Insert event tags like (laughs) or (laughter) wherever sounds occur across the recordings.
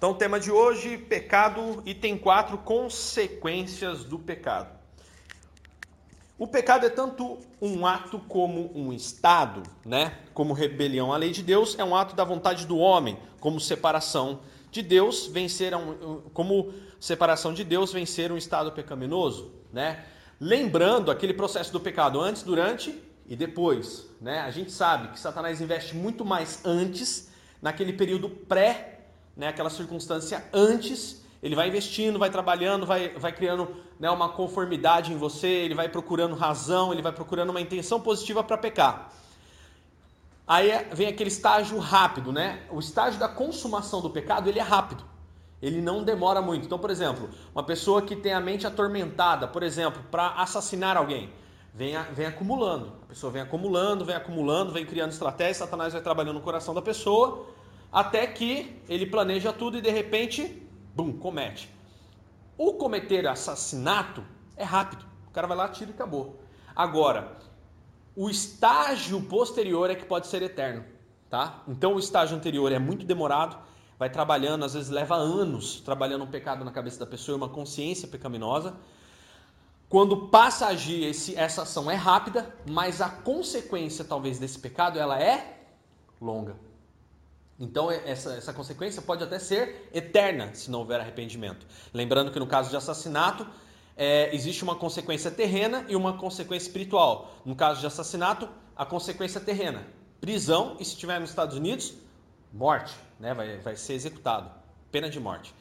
Então, tema de hoje, pecado, e tem quatro consequências do pecado. O pecado é tanto um ato como um estado, né? Como rebelião à lei de Deus, é um ato da vontade do homem, como separação de Deus, vencer um, como separação de Deus, vencer um estado pecaminoso, né? Lembrando aquele processo do pecado antes, durante e depois, né? A gente sabe que Satanás investe muito mais antes, naquele período pré né, aquela circunstância antes, ele vai investindo, vai trabalhando, vai, vai criando né, uma conformidade em você, ele vai procurando razão, ele vai procurando uma intenção positiva para pecar. Aí é, vem aquele estágio rápido, né? O estágio da consumação do pecado, ele é rápido. Ele não demora muito. Então, por exemplo, uma pessoa que tem a mente atormentada, por exemplo, para assassinar alguém, vem, vem acumulando. A pessoa vem acumulando, vem acumulando, vem criando estratégias, Satanás vai trabalhando no coração da pessoa, até que ele planeja tudo e de repente, bum, comete. O cometer assassinato é rápido. O cara vai lá, tira e acabou. Agora, o estágio posterior é que pode ser eterno, tá? Então o estágio anterior é muito demorado, vai trabalhando, às vezes leva anos trabalhando um pecado na cabeça da pessoa, uma consciência pecaminosa. Quando passa a agir, esse, essa ação é rápida, mas a consequência talvez desse pecado ela é longa. Então, essa, essa consequência pode até ser eterna se não houver arrependimento. Lembrando que no caso de assassinato, é, existe uma consequência terrena e uma consequência espiritual. No caso de assassinato, a consequência terrena, prisão, e se estiver nos Estados Unidos, morte, né? vai, vai ser executado, pena de morte.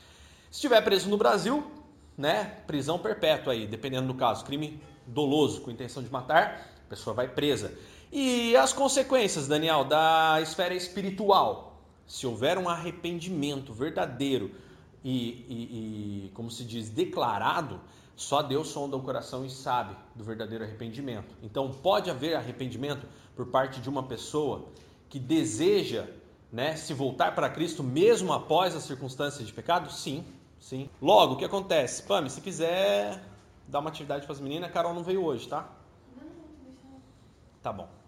Se estiver preso no Brasil, né? prisão perpétua aí, dependendo do caso, crime doloso com intenção de matar, a pessoa vai presa. E as consequências, Daniel, da esfera espiritual, se houver um arrependimento verdadeiro e, e, e, como se diz, declarado, só Deus sonda o coração e sabe do verdadeiro arrependimento. Então, pode haver arrependimento por parte de uma pessoa que deseja né, se voltar para Cristo mesmo após as circunstâncias de pecado? Sim, sim. Logo, o que acontece? Pami, se quiser dar uma atividade para as meninas, a Carol não veio hoje, tá? Tá bom.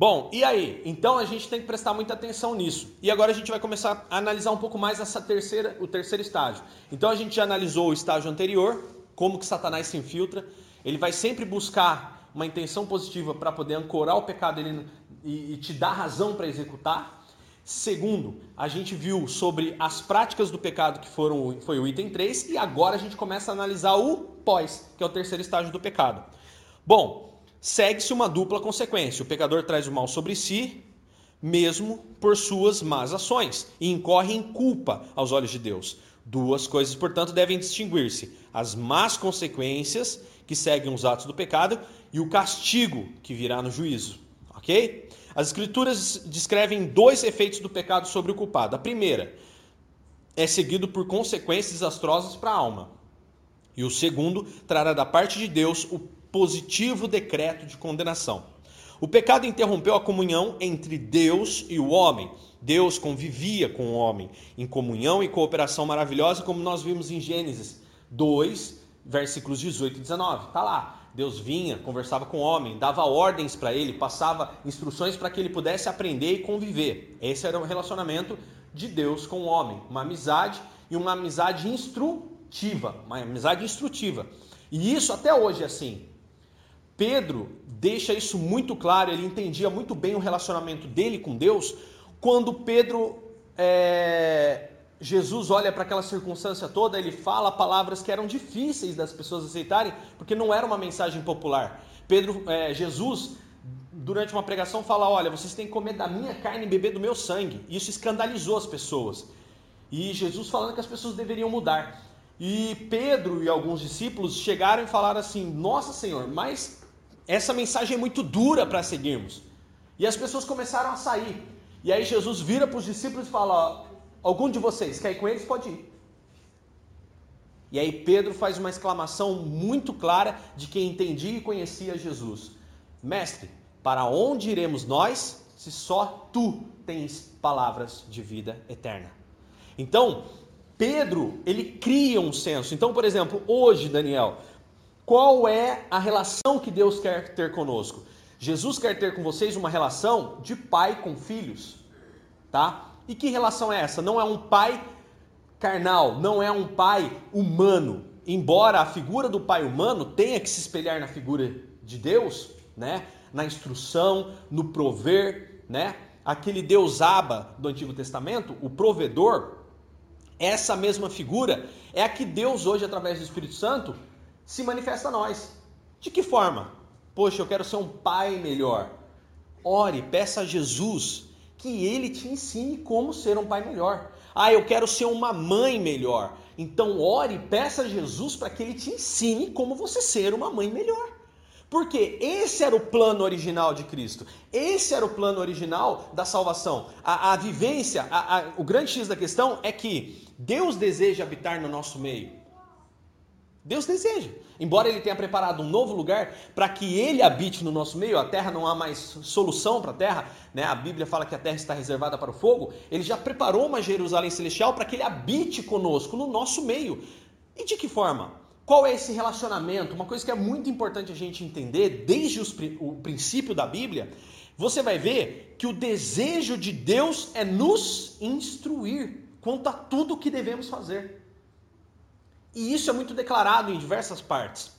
Bom, e aí? Então a gente tem que prestar muita atenção nisso. E agora a gente vai começar a analisar um pouco mais essa terceira, o terceiro estágio. Então a gente já analisou o estágio anterior, como que Satanás se infiltra. Ele vai sempre buscar uma intenção positiva para poder ancorar o pecado ele, e, e te dar razão para executar. Segundo, a gente viu sobre as práticas do pecado que foram foi o item 3 e agora a gente começa a analisar o pós, que é o terceiro estágio do pecado. Bom, segue-se uma dupla consequência. O pecador traz o mal sobre si, mesmo por suas más ações, e incorre em culpa aos olhos de Deus. Duas coisas, portanto, devem distinguir-se: as más consequências que seguem os atos do pecado e o castigo que virá no juízo. Ok? As Escrituras descrevem dois efeitos do pecado sobre o culpado. A primeira é seguido por consequências desastrosas para a alma. E o segundo trará da parte de Deus o positivo decreto de condenação. O pecado interrompeu a comunhão entre Deus e o homem. Deus convivia com o homem em comunhão e cooperação maravilhosa, como nós vimos em Gênesis 2, versículos 18 e 19. Está lá. Deus vinha, conversava com o homem, dava ordens para ele, passava instruções para que ele pudesse aprender e conviver. Esse era o relacionamento de Deus com o homem, uma amizade e uma amizade instrutiva, uma amizade instrutiva. E isso até hoje é assim. Pedro deixa isso muito claro, ele entendia muito bem o relacionamento dele com Deus, quando Pedro, é, Jesus olha para aquela circunstância toda, ele fala palavras que eram difíceis das pessoas aceitarem, porque não era uma mensagem popular. Pedro, é, Jesus, durante uma pregação, fala: Olha, vocês têm que comer da minha carne e beber do meu sangue. Isso escandalizou as pessoas. E Jesus falando que as pessoas deveriam mudar. E Pedro e alguns discípulos chegaram e falaram assim: Nossa Senhor, mas essa mensagem é muito dura para seguirmos. E as pessoas começaram a sair. E aí Jesus vira para os discípulos e fala: Algum de vocês quer ir com eles? Pode ir. E aí Pedro faz uma exclamação muito clara de quem entendia e conhecia Jesus: Mestre, para onde iremos nós se só tu tens palavras de vida eterna? Então, Pedro, ele cria um senso. Então, por exemplo, hoje, Daniel, qual é a relação que Deus quer ter conosco? Jesus quer ter com vocês uma relação de pai com filhos, tá? E que relação é essa? Não é um pai carnal, não é um pai humano. Embora a figura do pai humano tenha que se espelhar na figura de Deus, né? Na instrução, no prover, né? Aquele Deus Aba do Antigo Testamento, o provedor, essa mesma figura é a que Deus hoje através do Espírito Santo se manifesta a nós. De que forma? Poxa, eu quero ser um pai melhor. Ore, peça a Jesus que ele te ensine como ser um pai melhor. Ah, eu quero ser uma mãe melhor. Então ore, peça a Jesus para que ele te ensine como você ser uma mãe melhor. Porque esse era o plano original de Cristo. Esse era o plano original da salvação. A, a vivência, a, a, o grande X da questão é que Deus deseja habitar no nosso meio. Deus deseja. Embora Ele tenha preparado um novo lugar para que Ele habite no nosso meio, a terra não há mais solução para a terra, né? a Bíblia fala que a terra está reservada para o fogo. Ele já preparou uma Jerusalém celestial para que Ele habite conosco, no nosso meio. E de que forma? Qual é esse relacionamento? Uma coisa que é muito importante a gente entender desde os, o princípio da Bíblia, você vai ver que o desejo de Deus é nos instruir quanto a tudo o que devemos fazer. E isso é muito declarado em diversas partes.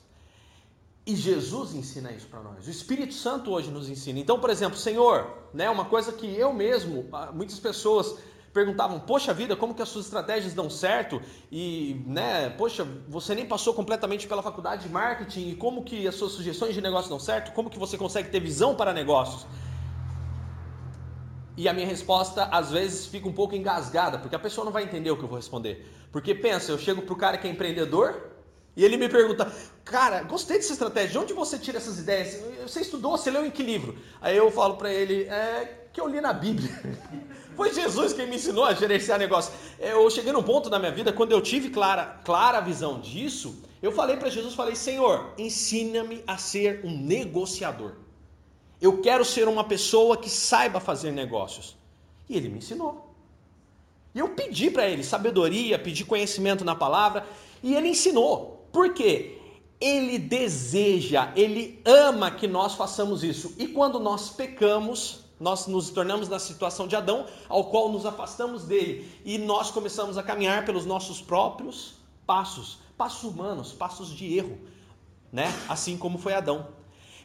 E Jesus ensina isso para nós. O Espírito Santo hoje nos ensina. Então, por exemplo, Senhor, né, uma coisa que eu mesmo, ah, muitas pessoas perguntavam: "Poxa vida, como que as suas estratégias dão certo?" E, né, poxa, você nem passou completamente pela faculdade de marketing e como que as suas sugestões de negócio dão certo? Como que você consegue ter visão para negócios? E a minha resposta às vezes fica um pouco engasgada, porque a pessoa não vai entender o que eu vou responder. Porque pensa, eu chego pro cara que é empreendedor e ele me pergunta: "Cara, gostei dessa estratégia. De onde você tira essas ideias? Você estudou, você leu em que livro?" Aí eu falo para ele: "É que eu li na Bíblia." (laughs) Foi Jesus quem me ensinou a gerenciar negócio. Eu cheguei num ponto na minha vida quando eu tive clara, clara visão disso, eu falei para Jesus, falei: "Senhor, ensina-me a ser um negociador." Eu quero ser uma pessoa que saiba fazer negócios. E ele me ensinou. E eu pedi para ele sabedoria, pedi conhecimento na palavra, e ele ensinou. Por quê? Ele deseja, ele ama que nós façamos isso. E quando nós pecamos, nós nos tornamos na situação de Adão, ao qual nos afastamos dele e nós começamos a caminhar pelos nossos próprios passos, passos humanos, passos de erro, né? Assim como foi Adão.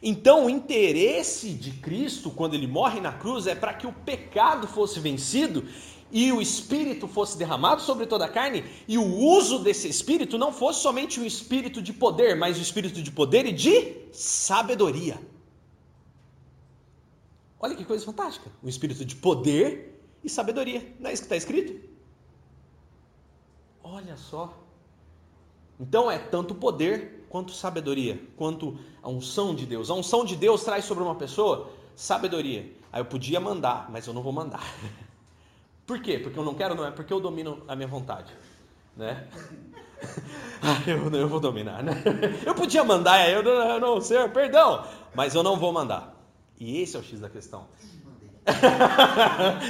Então, o interesse de Cristo, quando ele morre na cruz, é para que o pecado fosse vencido e o espírito fosse derramado sobre toda a carne, e o uso desse espírito não fosse somente um espírito de poder, mas um espírito de poder e de sabedoria. Olha que coisa fantástica! Um espírito de poder e sabedoria. Não é isso que está escrito? Olha só. Então é tanto poder quanto sabedoria, quanto a unção de Deus. A unção de Deus traz sobre uma pessoa sabedoria. Aí eu podia mandar, mas eu não vou mandar. (laughs) Por quê? Porque eu não quero, não é porque eu domino a minha vontade, né? (laughs) Ah, eu, eu vou dominar, né? (laughs) Eu podia mandar, eu não, eu não, Senhor, perdão, mas eu não vou mandar. E esse é o X da questão.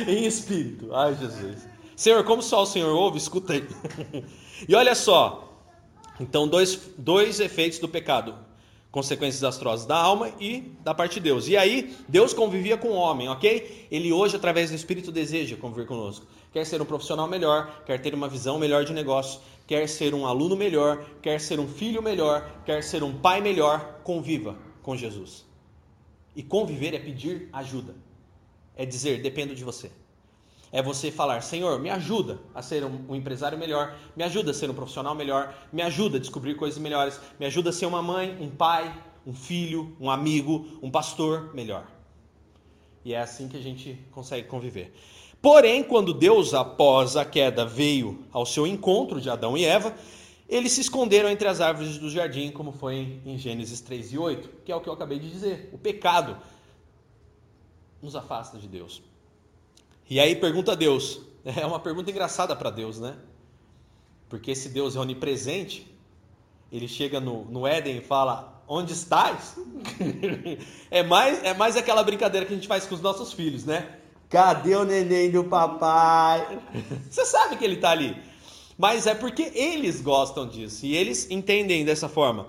em espírito. Ai, Jesus. Senhor, como só o Senhor ouve, escuta aí. e olha só, então, dois, dois efeitos do pecado: consequências desastrosas da alma e da parte de Deus. E aí, Deus convivia com o homem, ok? Ele hoje, através do Espírito, deseja conviver conosco. Quer ser um profissional melhor, quer ter uma visão melhor de negócio, quer ser um aluno melhor, quer ser um filho melhor, quer ser um pai melhor, conviva com Jesus. E conviver é pedir ajuda. É dizer, dependo de você. É você falar: Senhor, me ajuda a ser um, empresário melhor, me ajuda a ser um profissional melhor, me ajuda a descobrir coisas melhores, me ajuda a ser uma mãe, um pai, um filho, um amigo, um pastor melhor. E é assim que a gente consegue conviver. Porém, quando Deus, após a queda, veio ao seu encontro de Adão e Eva, eles se esconderam entre as árvores do jardim, como foi em Gênesis 3 e 8, que é o que eu acabei de dizer. O pecado nos afasta de Deus. E aí pergunta a Deus. (laughs) É uma pergunta engraçada para Deus, né? Porque esse Deus é onipresente. Ele chega no, no Éden e fala: Onde estás? (laughs) é, mais, é mais aquela brincadeira que a gente faz com os nossos filhos, né? Cadê o neném do papai? (laughs) Você sabe que ele está ali. Mas é porque eles gostam disso e eles entendem dessa forma.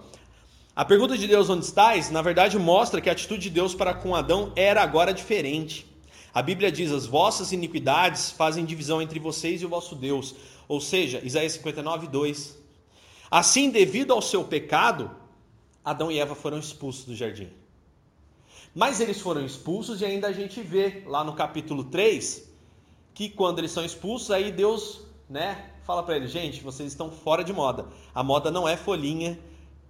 A pergunta de Deus onde estás, na verdade, mostra que a atitude de Deus para com Adão era agora diferente. A Bíblia diz: as vossas iniquidades fazem divisão entre vocês e o vosso Deus. Ou seja, Isaías 59, 2. Assim, devido ao seu pecado, Adão e Eva foram expulsos do jardim. Mas eles foram expulsos e ainda a gente vê lá no capítulo 3 que quando eles são expulsos, aí Deus, né, fala para eles, gente, vocês estão fora de moda. A moda não é folhinha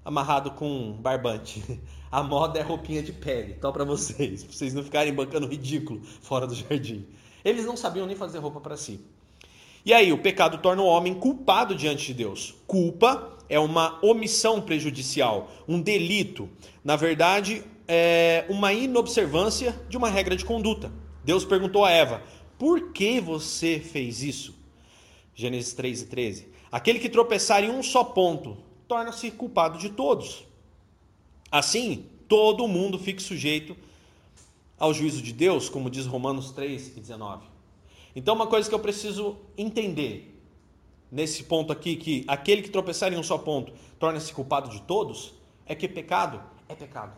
amarrado com barbante. (laughs) A moda é roupinha de pele, tal para vocês, (laughs) pra vocês não ficarem bancando ridículo fora do jardim. Eles não sabiam nem fazer roupa para si. E aí, o pecado torna o homem culpado diante de Deus. Culpa é uma omissão prejudicial, um delito. Na verdade, é uma inobservância de uma regra de conduta. Deus perguntou a Eva: Por que você fez isso? Gênesis 3 e 13. Aquele que tropeçar em um só ponto torna-se culpado de todos. Assim, todo mundo fica sujeito ao juízo de Deus, como diz Romanos 3 e 19. Então, uma coisa que eu preciso entender nesse ponto aqui, que aquele que tropeçar em um só ponto torna-se culpado de todos, é que pecado é pecado.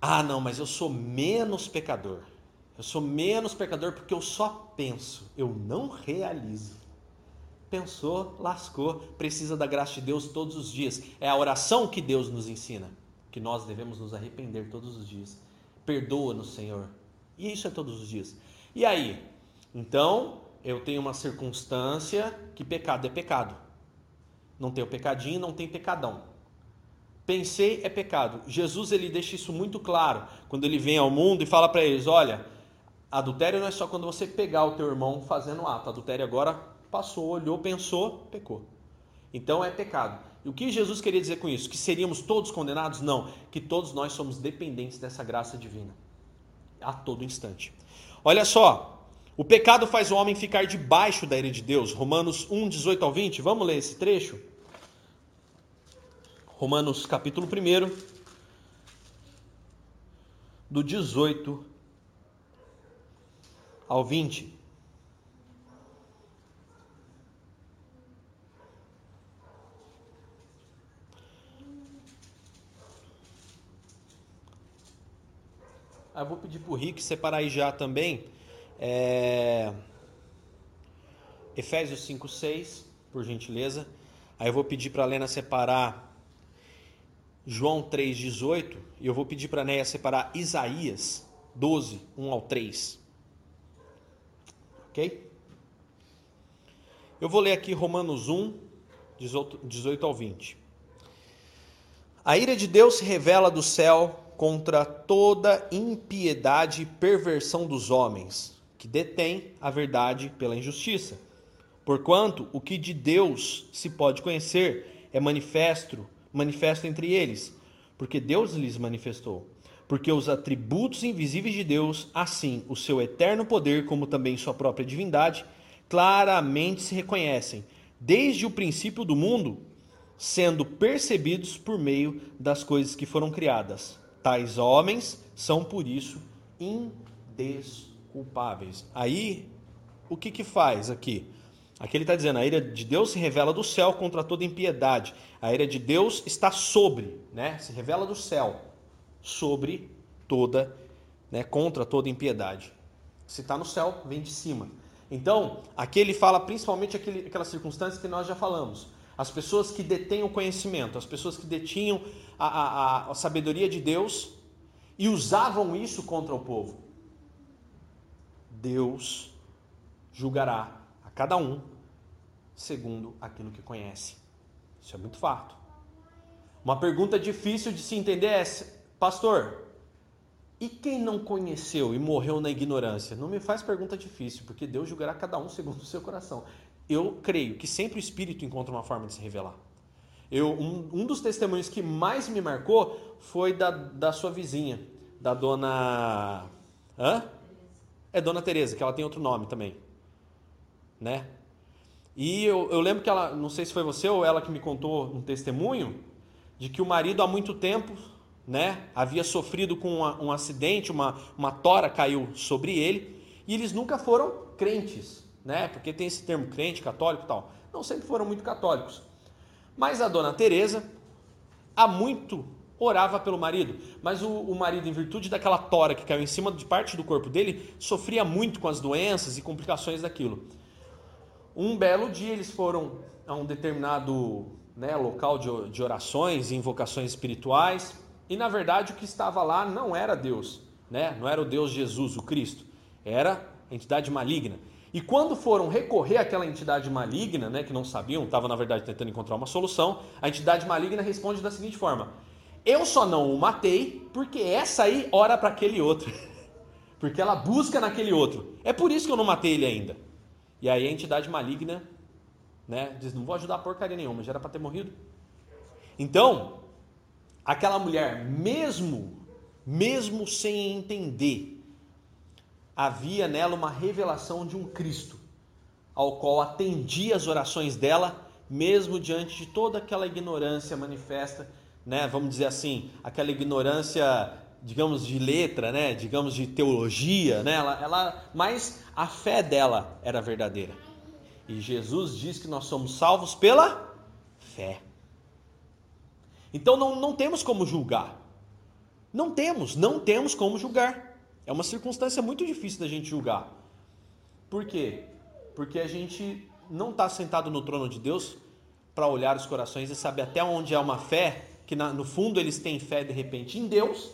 Ah, não, mas eu sou menos pecador. Eu sou menos pecador porque eu só penso, eu não realizo. Pensou, lascou, precisa da graça de Deus todos os dias. É a oração que Deus nos ensina, que nós devemos nos arrepender todos os dias. Perdoa-nos, Senhor. E isso é todos os dias. E aí? Então, eu tenho uma circunstância que pecado é pecado. Não tem o pecadinho, não tem pecadão. Pensei é pecado. Jesus ele deixa isso muito claro quando ele vem ao mundo e fala para eles: olha, adultério não é só quando você pegar o teu irmão fazendo ato. Adultério agora passou, olhou, pensou, pecou. Então é pecado. E o que Jesus queria dizer com isso? Que seríamos todos condenados? Não, que todos nós somos dependentes dessa graça divina a todo instante. Olha só, o pecado faz o homem ficar debaixo da ira de Deus. Romanos 1, 18 ao 20. Vamos ler esse trecho? Romanos capítulo 1, do 18 ao 20. Ah, eu vou pedir para o Rick separar aí já também. É... Efésios 5, 6, por gentileza. Aí eu vou pedir para a Lena separar João 3, 18. E eu vou pedir para a Neia separar Isaías 12, 1 ao 3. Ok? Eu vou ler aqui Romanos 1, 18 ao 20. A ira de Deus se revela do céu contra toda impiedade e perversão dos homens, que detêm a verdade pela injustiça. Porquanto o que de Deus se pode conhecer é manifesto, manifesto entre eles, porque Deus lhes manifestou. Porque os atributos invisíveis de Deus, assim o seu eterno poder, como também sua própria divindade, claramente se reconhecem, desde o princípio do mundo, sendo percebidos por meio das coisas que foram criadas Tais homens são por isso indesculpáveis. Aí, o que que faz aqui? Aqui ele está dizendo: a ira de Deus se revela do céu contra toda impiedade. A ira de Deus está sobre, né? Se revela do céu sobre toda, né? Contra toda impiedade. Se está no céu, vem de cima. Então, aqui ele fala principalmente aquele, aquelas circunstâncias que nós já falamos. As pessoas que detêm o conhecimento, as pessoas que detinham a, a, a sabedoria de Deus e usavam isso contra o povo. Deus julgará a cada um segundo aquilo que conhece. Isso é muito fato. Uma pergunta difícil de se entender é: Pastor, e quem não conheceu e morreu na ignorância? Não me faz pergunta difícil, porque Deus julgará cada um segundo o seu coração eu creio que sempre o Espírito encontra uma forma de se revelar. Eu, um, um dos testemunhos que mais me marcou foi da, da sua vizinha, da dona. Hã? É Dona Tereza, que ela tem outro nome também. Né? E eu, eu lembro que ela, não sei se foi você ou ela que me contou um testemunho, de que o marido há muito tempo né, havia sofrido com uma, um acidente, uma, uma tora caiu sobre ele, e eles nunca foram crentes né? Porque tem esse termo crente, católico e tal. Não sempre foram muito católicos. Mas a dona Teresa, há muito orava pelo marido, mas o, o, marido, em virtude daquela tora que caiu em cima de parte do corpo dele, sofria muito com as doenças e complicações daquilo. Um belo dia eles foram a um determinado né, local de, de orações e invocações espirituais, e na verdade o que estava lá não era Deus, né? não era o Deus Jesus, o Cristo, era a entidade maligna. E quando foram recorrer àquela entidade maligna, né, que não sabiam, estava na verdade tentando encontrar uma solução, a entidade maligna responde da seguinte forma: Eu só não o matei porque essa aí ora para aquele outro. (laughs) porque ela busca naquele outro. É por isso que eu não matei ele ainda. E aí a entidade maligna né, diz: Não vou ajudar porcaria nenhuma, já era para ter morrido. Então, aquela mulher, mesmo, mesmo sem entender havia nela uma revelação de um Cristo, ao qual atendia as orações dela, mesmo diante de toda aquela ignorância manifesta, né? Vamos dizer assim, aquela ignorância, digamos, de letra, né? Digamos, de teologia, né? Ela, ela, mas a fé dela era verdadeira. E Jesus diz que nós somos salvos pela fé. Então não, não temos como julgar. Não temos, não temos como julgar. É uma circunstância muito difícil da gente julgar. Por quê? Porque a gente não está sentado no trono de Deus para olhar os corações e saber até onde é uma fé, que no fundo eles têm fé de repente em Deus,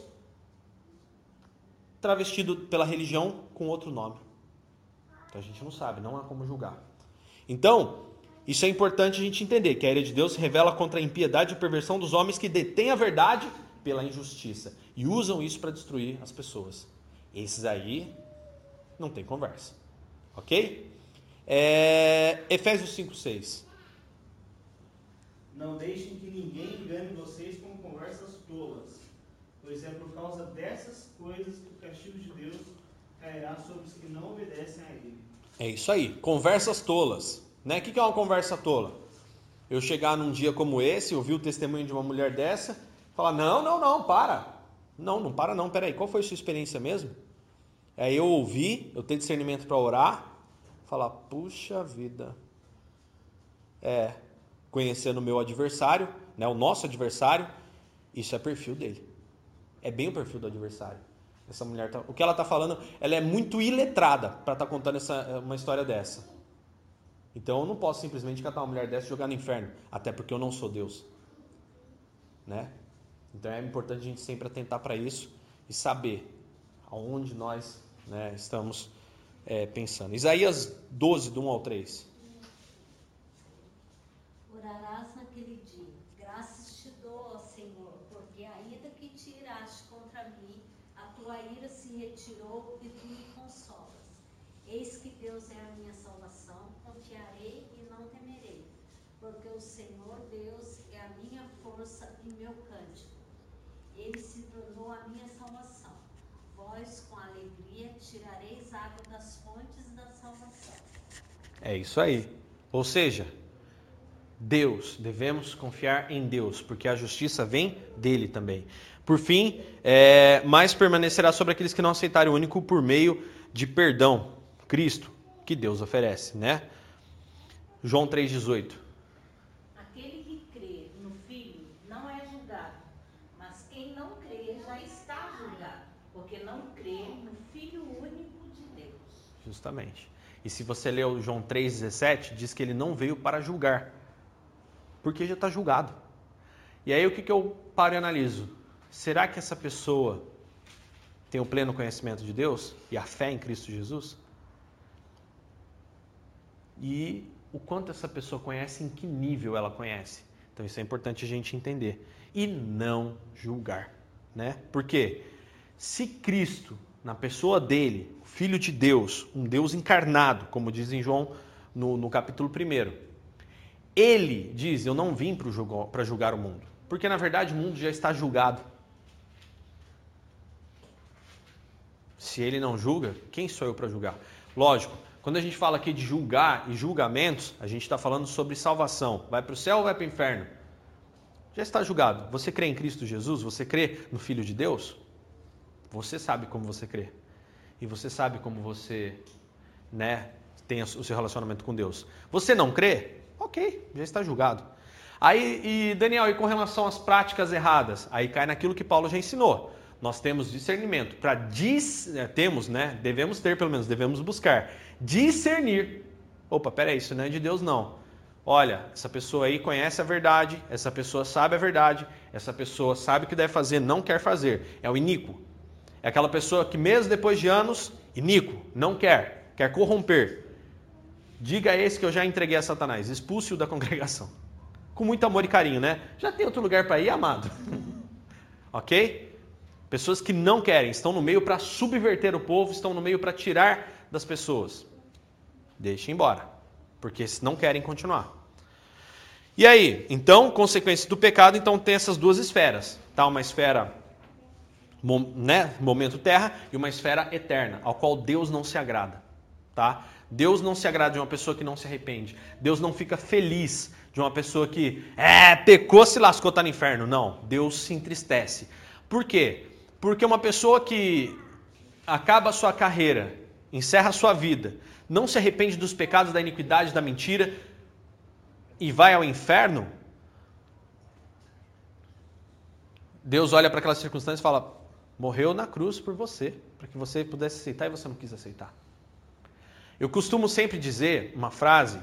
travestido pela religião com outro nome. Então a gente não sabe, não há como julgar. Então, isso é importante a gente entender, que a ira de Deus revela contra a impiedade e perversão dos homens que detêm a verdade pela injustiça e usam isso para destruir as pessoas. Esses aí não tem conversa. Ok? É, Efésios 5, 6. Não deixem que ninguém engane vocês com conversas tolas, pois é por causa dessas coisas que o castigo de Deus cairá sobre os que não obedecem a Ele. É isso aí, conversas tolas. Né? O que é uma conversa tola? Eu chegar num dia como esse, ouvir o testemunho de uma mulher dessa, falar: não, não, não, para. Não, não para não, peraí, qual foi a sua experiência mesmo? Aí eu ouvi, eu tenho discernimento para orar, falar, puxa vida. É, conhecendo o meu adversário, né, o nosso adversário, isso é perfil dele. É bem o perfil do adversário. Essa mulher, tá, o que ela está falando, ela é muito iletrada para estar tá contando essa, uma história dessa. Então eu não posso simplesmente catar uma mulher dessa e jogar no inferno, até porque eu não sou Deus. Né? Então é importante a gente sempre atentar para isso e saber aonde nós né, estamos é, pensando. Isaías 12, do 1 ao 3. Orarás naquele dia, graças te dou, ó Senhor, porque a ira que tiraste contra mim, a tua ira se retirou e tu me consolas. Eis que Deus é a minha salvação, confiarei e não temerei, porque o Senhor Deus é a minha força e meu cântico ele se tornou a minha salvação. Vós, com alegria, tirareis água das fontes da salvação. É isso aí. Ou seja, Deus, devemos confiar em Deus, porque a justiça vem dele também. Por fim, é, mais permanecerá sobre aqueles que não aceitarem o único por meio de perdão, Cristo, que Deus oferece, né? João 3,18. Justamente. E se você leu João 3,17, diz que ele não veio para julgar, porque já está julgado. E aí o que, que eu paro e analiso? Será que essa pessoa tem o pleno conhecimento de Deus e a fé em Cristo Jesus? E o quanto essa pessoa conhece, em que nível ela conhece? Então isso é importante a gente entender. E não julgar. Né? Por quê? Se Cristo na pessoa dele, Filho de Deus, um Deus encarnado, como diz em João no, no capítulo 1. Ele diz: Eu não vim para julgar o mundo, porque na verdade o mundo já está julgado. Se ele não julga, quem sou eu para julgar? Lógico, quando a gente fala aqui de julgar e julgamentos, a gente está falando sobre salvação. Vai para o céu ou vai para o inferno? Já está julgado. Você crê em Cristo Jesus? Você crê no Filho de Deus? Você sabe como você crê. E você sabe como você né, tem o seu relacionamento com Deus. Você não crê? Ok, já está julgado. Aí, e Daniel, e com relação às práticas erradas? Aí cai naquilo que Paulo já ensinou. Nós temos discernimento para dis... É, temos, né? Devemos ter pelo menos, devemos buscar discernir. Opa, peraí, isso não é de Deus não. Olha, essa pessoa aí conhece a verdade, essa pessoa sabe a verdade, essa pessoa sabe o que deve fazer, não quer fazer. É o iníquo. É aquela pessoa que mesmo depois de anos, iníquo, não quer, quer corromper. Diga a esse que eu já entreguei a Satanás, expulse-o da (laughs) congregação com muito amor e carinho, né? Já tem outro lugar para ir, amado. (laughs) ok? Pessoas que não querem, estão no meio para subverter o povo, estão no meio para tirar das pessoas. Deixe embora, porque não querem continuar. E aí, então, consequência do pecado, então tem essas duas esferas, tá? Uma esfera né, momento terra e uma esfera eterna, ao qual Deus não se agrada, tá? Deus não se agrada de uma pessoa que não se arrepende. Deus não fica feliz de uma pessoa que é, pecou, se lascou, está no inferno. Não, Deus se entristece. Por quê? Porque uma pessoa que acaba a sua carreira, encerra a sua vida, não se arrepende dos pecados, da iniquidade, da mentira e vai ao inferno, Deus olha para aquela circunstância e fala: morreu na cruz por você, para que você pudesse aceitar e você não quis aceitar. Eu costumo sempre dizer uma frase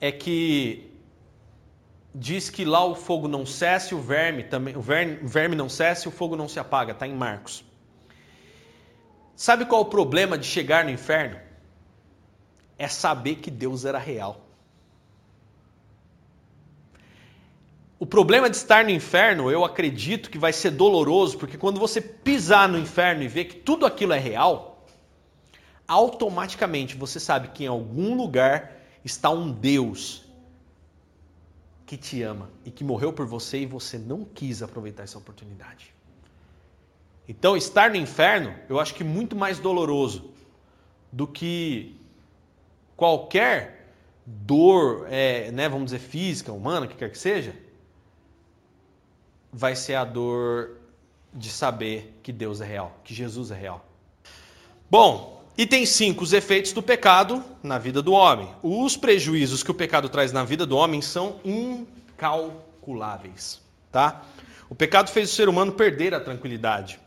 é que diz que lá o fogo não cesse, o verme também, o verme, não cesse, o fogo não se apaga, está em Marcos. Sabe qual é o problema de chegar no inferno? É saber que Deus era real. O problema de estar no inferno, eu acredito que vai ser doloroso, porque quando você pisar no inferno e ver que tudo aquilo é real, automaticamente você sabe que em algum lugar está um Deus que te ama e que morreu por você e você não quis aproveitar essa oportunidade. Então, estar no inferno, eu acho que muito mais doloroso do que qualquer dor, é, né, vamos dizer, física, humana, que quer que seja, vai ser a dor de saber que Deus é real, que Jesus é real. Bom, Item 5, os efeitos do pecado na vida do homem. Os prejuízos que o pecado traz na vida do homem são incalculáveis, tá? O pecado fez o ser humano perder a tranquilidade.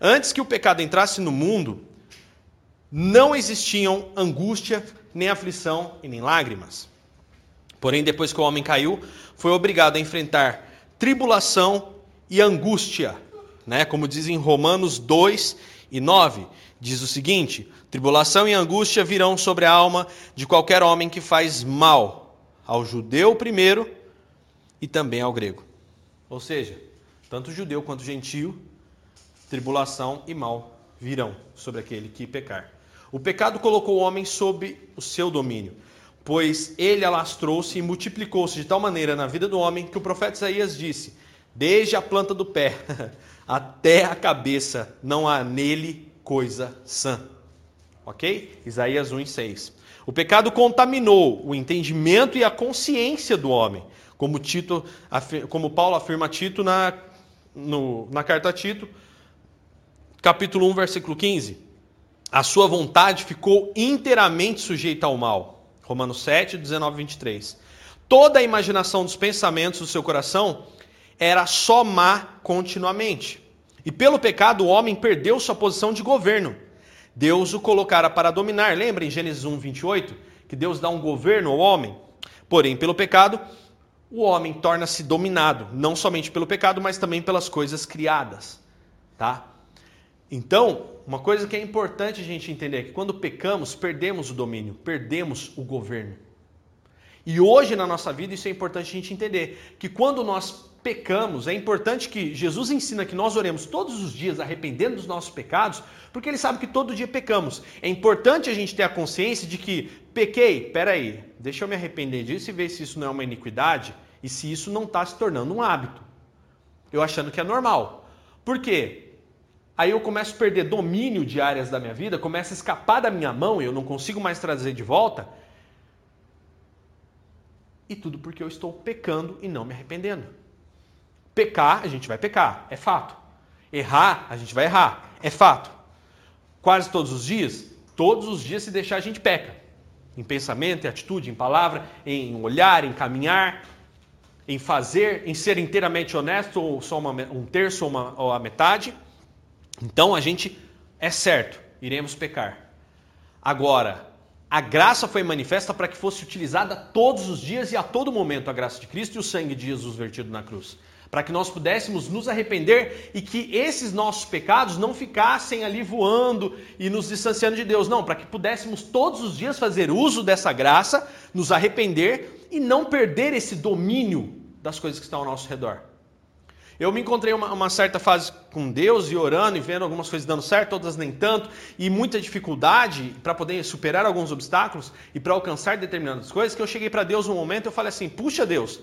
Antes que o pecado entrasse no mundo, não existiam angústia, nem aflição e nem lágrimas. Porém, depois que o homem caiu, foi obrigado a enfrentar tribulação e angústia, né? Como dizem Romanos 2 e 9, diz o seguinte: Tribulação e angústia virão sobre a alma de qualquer homem que faz mal, ao judeu primeiro e também ao grego. Ou seja, tanto judeu quanto gentio, tribulação e mal virão sobre aquele que pecar. O pecado colocou o homem sob o seu domínio, pois ele alastrou-se e multiplicou-se de tal maneira na vida do homem que o profeta Isaías disse: Desde a planta do pé (laughs) até a cabeça não há nele coisa sã. Ok? Isaías 1 e 6. O pecado contaminou o entendimento e a consciência do homem, como, Tito, como Paulo afirma a Tito na, no, na carta a Tito, capítulo 1, versículo 15. A sua vontade ficou inteiramente sujeita ao mal. Romanos 7, 19 e 23. Toda a imaginação dos pensamentos do seu coração era só má continuamente. E pelo pecado o homem perdeu sua posição de governo Deus o colocara para dominar. Lembra em Gênesis 1, 28? Que Deus dá um governo ao homem? Porém, pelo pecado, o homem torna-se dominado, não somente pelo pecado, mas também pelas coisas criadas. Tá? Então, uma coisa que é importante a gente entender é que quando pecamos, perdemos o domínio, perdemos o governo. E hoje na nossa vida isso é importante a gente entender, que quando nós pecamos, é importante que Jesus ensina que nós oremos todos os dias arrependendo dos nossos pecados, porque ele sabe que todo dia pecamos. É importante a gente ter a consciência de que pequei, peraí, deixa eu me arrepender disso e ver se isso não é uma iniquidade e se isso não está se tornando um hábito. Eu achando que é normal. Por quê? Aí eu começo a perder domínio de áreas da minha vida, começa a escapar da minha mão e eu não consigo mais trazer de volta. E tudo porque eu estou pecando e não me arrependendo. Pecar, a gente vai pecar, é fato. Errar, a gente vai errar, é fato. Quase todos os dias, todos os dias se deixar a gente peca. Em pensamento, em atitude, em palavra, em olhar, em caminhar. em fazer, em ser inteiramente honesto, ou só uma, um terço ou, uma, ou a metade, então a gente é certo, iremos pecar. Agora, a graça foi manifesta para que fosse utilizada todos os dias e a todo momento a graça de Cristo e o sangue de Jesus vertido na cruz. Para que nós pudéssemos nos arrepender e que esses nossos pecados não ficassem ali voando e nos distanciando de Deus. Não, para que pudéssemos todos os dias fazer uso dessa graça, nos arrepender e não perder esse domínio das coisas que estão ao nosso redor. Eu me encontrei uma, uma, certa fase com Deus e orando e vendo algumas coisas dando certo, outras nem tanto, e muita dificuldade para poder superar alguns obstáculos e para alcançar determinadas coisas, que eu cheguei para Deus um momento e eu falei assim: puxa Deus,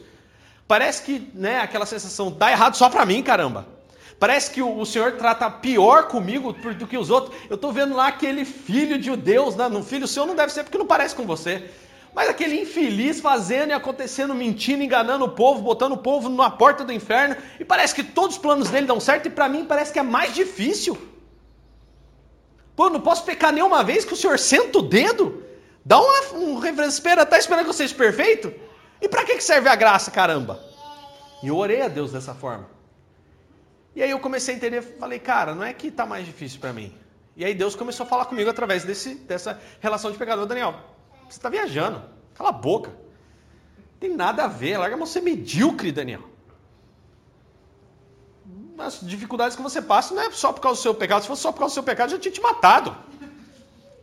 parece que né, aquela sensação dá errado só para mim, caramba. Parece que o, o, Senhor trata pior comigo do que os outros. Eu estou vendo lá aquele filho de Deus, né? um filho seu não deve ser porque não parece com você. Mas aquele infeliz fazendo e acontecendo, mentindo, enganando o povo, botando o povo na porta do inferno, e parece que todos os planos dele dão certo, e para mim parece que é mais difícil. Pô, não posso pecar nenhuma vez que o senhor senta o dedo, dá uma, um espera, tá esperando que eu seja perfeito? E para que serve a graça, caramba? E eu orei a Deus dessa forma. E aí eu comecei a entender, falei, cara, não é que tá mais difícil para mim. E aí Deus começou a falar comigo através desse, dessa relação de pecador, Daniel. Você está viajando. Cala a boca. Não tem nada a ver. Larga você medíocre, Daniel. As dificuldades que você passa não é só por causa do seu pecado. Se fosse só por causa do seu pecado, já tinha te matado.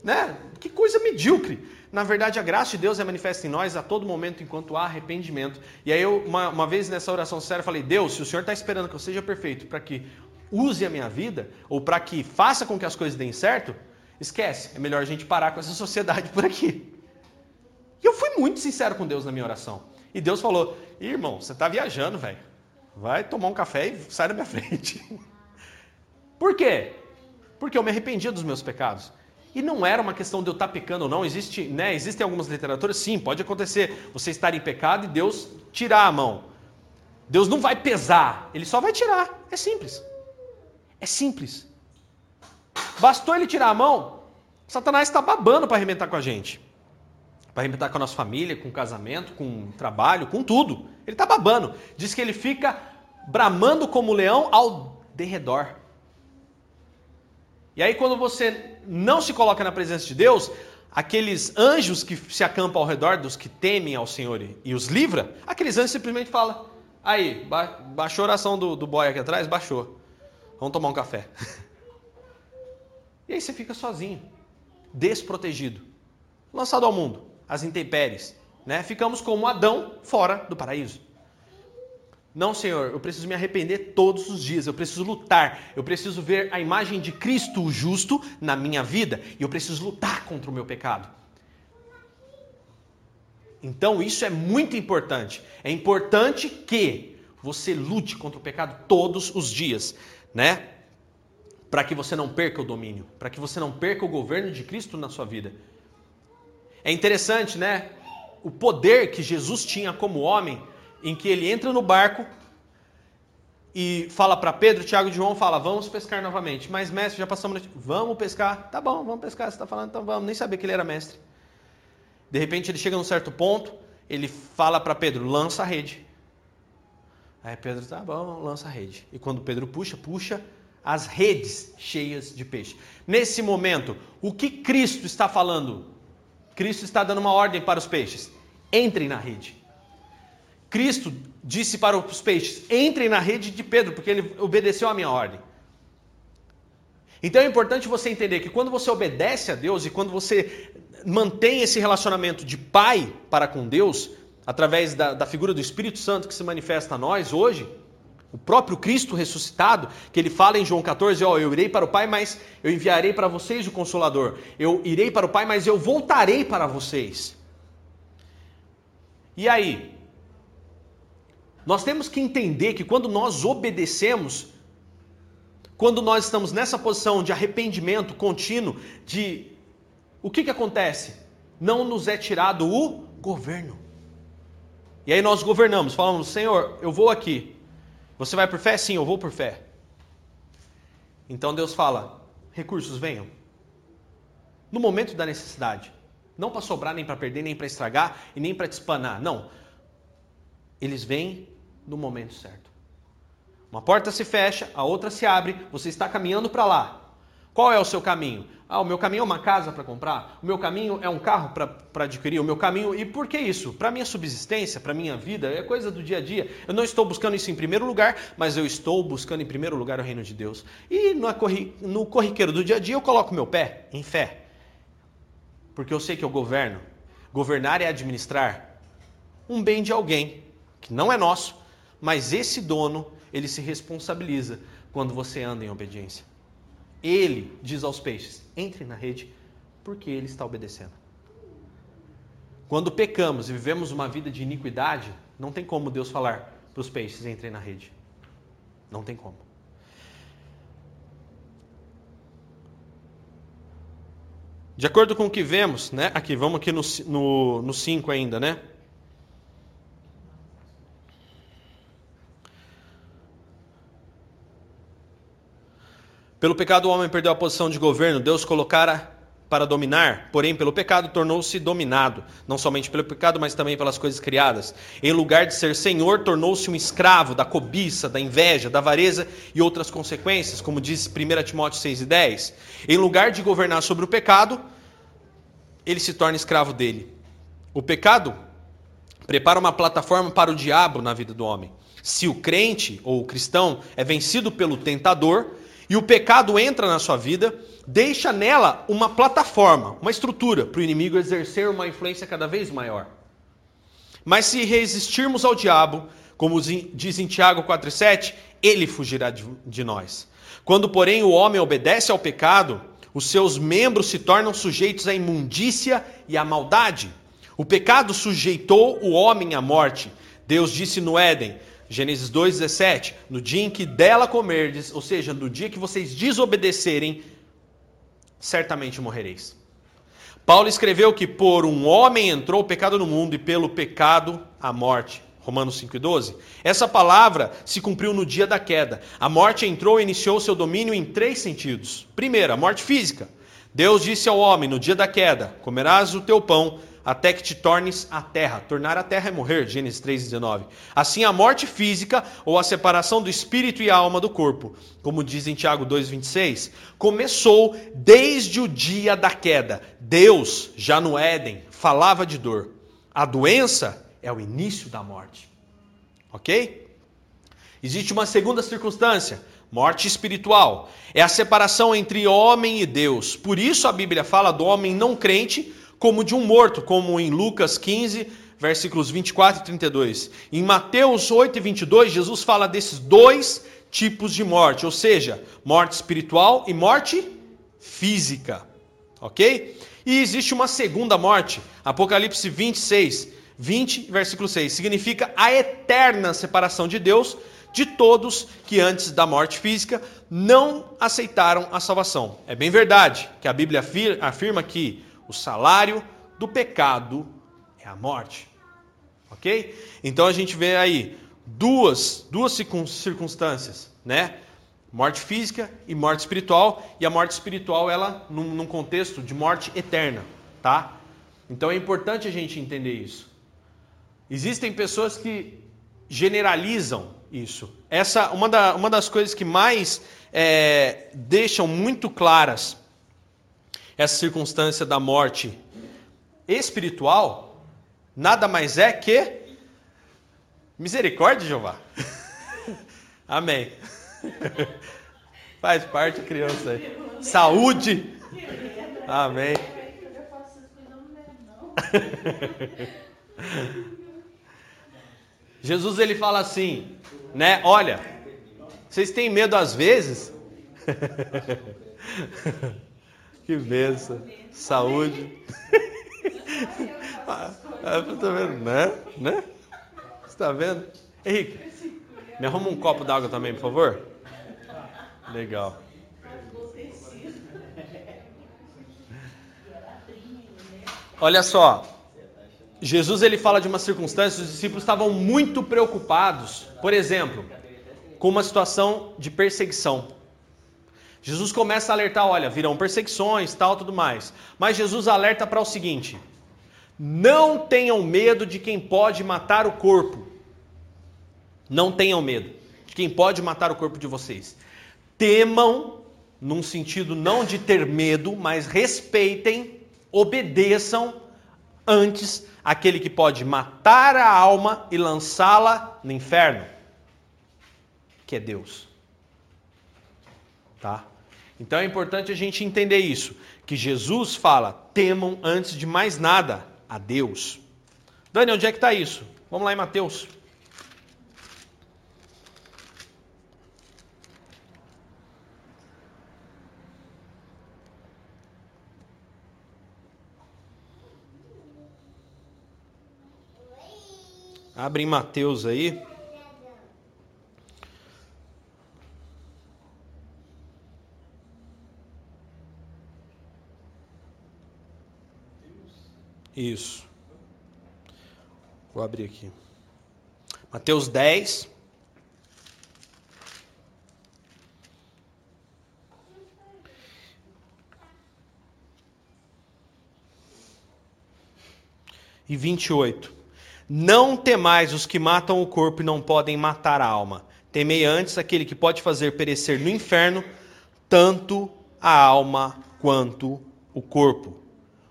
Né? Que coisa medíocre. Na verdade, a graça de Deus é manifesta em nós a todo momento enquanto há arrependimento. E aí eu, uma, uma vez nessa oração séria, falei, Deus, se o Senhor está esperando que eu seja perfeito para que use a minha vida, ou para que faça com que as coisas deem certo, esquece. É melhor a gente parar com essa (laughs) sociedade por aqui. E eu fui muito sincero com Deus na minha oração. E Deus falou: irmão, você está viajando, velho. Vai tomar um café e sai da minha (laughs) frente. Por quê? Porque eu me arrependia dos meus pecados. E não era uma questão de eu estar tá pecando ou não. Existe, né, existem algumas literaturas, sim, pode acontecer você estar em pecado e Deus tirar a mão. Deus não vai pesar, ele só vai tirar. É simples. É simples. Bastou ele tirar a mão, Satanás está babando para arrebentar com a gente para arrebentar com a nossa família, com o casamento, com o trabalho, com tudo. Ele está babando. Diz que ele fica bramando como leão ao derredor. E aí, quando você não se coloca na presença de Deus, aqueles anjos que se acampam ao redor dos que temem ao Senhor e os livra, aqueles anjos simplesmente falam: Aí, ba baixou a oração do, do boy aqui atrás? Baixou. Vamos tomar um café. (laughs) e aí você fica sozinho, desprotegido, lançado ao mundo as intempéries. Né? Ficamos como Adão fora do paraíso. Não, Senhor, eu preciso me arrepender todos os dias, eu preciso lutar, eu preciso ver a imagem de Cristo o justo na minha vida e eu preciso lutar contra o meu pecado. Então, isso é muito importante. É importante que você lute contra o pecado todos os dias, né? Para que você não perca o domínio, para que você não perca o governo de Cristo na sua vida. É interessante, né? O poder que Jesus tinha como homem, em que ele entra no barco e fala para Pedro, Tiago e João, fala, vamos pescar novamente. Mas mestre, já passamos, vamos pescar. Tá bom, vamos pescar, você está falando, então vamos. Nem sabia que ele era mestre. De repente ele chega num certo ponto, ele fala para Pedro, lança a rede. Aí Pedro, tá bom, lança a rede. E quando Pedro puxa, puxa as redes cheias de peixe. Nesse momento, o que Cristo está falando Cristo está dando uma ordem para os peixes: entrem na rede. Cristo disse para os peixes: entrem na rede de Pedro, porque ele obedeceu a minha ordem. Então é importante você entender que quando você obedece a Deus e quando você mantém esse relacionamento de pai para com Deus, através da, da figura do Espírito Santo que se manifesta a nós hoje, o próprio Cristo ressuscitado, que ele fala em João 14, ó, eu irei para o Pai, mas eu enviarei para vocês o Consolador. Eu irei para o Pai, mas eu voltarei para vocês. E aí? Nós temos que entender que quando nós obedecemos, quando nós estamos nessa posição de arrependimento contínuo, de o que, que acontece? Não nos é tirado o governo. E aí nós governamos, falamos, Senhor, eu vou aqui, você vai por fé? Sim, eu vou por fé. Então Deus fala: recursos venham. No momento da necessidade. Não para sobrar, nem para perder, nem para estragar e nem para te espanar. Não. Eles vêm no momento certo. Uma porta se fecha, a outra se abre, você está caminhando para lá. Qual é o seu caminho? Ah, o meu caminho é uma casa para comprar, o meu caminho é um carro para adquirir, o meu caminho. E por que isso? Para minha subsistência, para minha vida, é coisa do dia a dia. Eu não estou buscando isso em primeiro lugar, mas eu estou buscando em primeiro lugar o reino de Deus. E no corriqueiro do dia a dia eu coloco meu pé em fé. Porque eu sei que eu governo. Governar é administrar um bem de alguém, que não é nosso, mas esse dono, ele se responsabiliza quando você anda em obediência. Ele diz aos peixes: entre na rede, porque ele está obedecendo. Quando pecamos e vivemos uma vida de iniquidade, não tem como Deus falar para os peixes: entrem na rede. Não tem como. De acordo com o que vemos, né? Aqui, vamos aqui no 5 no, no cinco ainda, né? Pelo pecado o homem perdeu a posição de governo, Deus colocara para dominar, porém pelo pecado tornou-se dominado, não somente pelo pecado, mas também pelas coisas criadas. Em lugar de ser senhor, tornou-se um escravo da cobiça, da inveja, da avareza e outras consequências, como diz 1 Timóteo 6,10. Em lugar de governar sobre o pecado, ele se torna escravo dele. O pecado prepara uma plataforma para o diabo na vida do homem. Se o crente ou o cristão é vencido pelo tentador, e o pecado entra na sua vida, deixa nela uma plataforma, uma estrutura para o inimigo exercer uma influência cada vez maior. Mas se resistirmos ao diabo, como diz em Tiago 4,7, ele fugirá de, nós. Quando, porém, o homem obedece ao pecado, os seus membros se tornam sujeitos à imundícia e à maldade. O pecado sujeitou o homem à morte. Deus disse no Éden: Gênesis 2,17: No dia em que dela comerdes, ou seja, no dia que vocês desobedecerem, certamente morrereis. Paulo escreveu que por um homem entrou o pecado no mundo e pelo pecado a morte. Romanos 5,12. Essa palavra se cumpriu no dia da queda. A morte entrou e iniciou seu domínio em três sentidos. Primeiro, a morte física. Deus disse ao homem no dia da queda: Comerás o teu pão até que te tornes a terra. Tornar a terra é morrer, Gênesis 3,19. Assim, a morte física, ou a separação do espírito e alma do corpo, como diz em Tiago 2,26, começou desde o dia da queda. Deus, já no Éden, falava de dor. A doença é o início da morte. Ok? Existe uma segunda circunstância, morte espiritual. É a separação entre homem e Deus. Por isso a Bíblia fala do homem não crente como de um morto, como em Lucas 15, versículos 24 e 32. Em Mateus 8 e 22, Jesus fala desses dois tipos de morte, ou seja, morte espiritual e morte física. Ok? E existe uma segunda morte, Apocalipse 26, 20, versículo 6. Significa a eterna separação de Deus de todos que antes da morte física não aceitaram a salvação. É bem verdade que a Bíblia afirma que o salário do pecado é a morte. Ok? Então a gente vê aí duas, duas circunstâncias, né? Morte física e morte espiritual. E a morte espiritual, ela, num, num contexto de morte eterna, tá? Então é importante a gente entender isso. Existem pessoas que generalizam isso. Essa uma, da, uma das coisas que mais é, deixam muito claras essa circunstância da morte espiritual nada mais é que misericórdia, Jeová. (laughs) Amém. (laughs) Faz parte, criança. Saúde. Amém. (laughs) Jesus ele fala assim, né? Olha, vocês têm medo às vezes? Que benção. Saúde. (laughs) ah, tá vendo, né? Né? Você tá vendo? Henrique, me arruma um copo d'água também, por favor. Legal. Olha só, Jesus ele fala de uma circunstância, os discípulos estavam muito preocupados, por exemplo, com uma situação de perseguição. Jesus começa a alertar, olha, virão perseguições, tal, tudo mais. Mas Jesus alerta para o seguinte: não tenham medo de quem pode matar o corpo. Não tenham medo de quem pode matar o corpo de vocês. Temam, num sentido não de ter medo, mas respeitem, obedeçam antes aquele que pode matar a alma e lançá-la no inferno, que é Deus. Tá? Então é importante a gente entender isso, que Jesus fala: temam antes de mais nada a Deus. Dani, onde é que está isso? Vamos lá em Mateus. Abre em Mateus aí. Isso. Vou abrir aqui. Mateus 10. E 28. Não temais os que matam o corpo e não podem matar a alma. Temei antes aquele que pode fazer perecer no inferno tanto a alma quanto o corpo.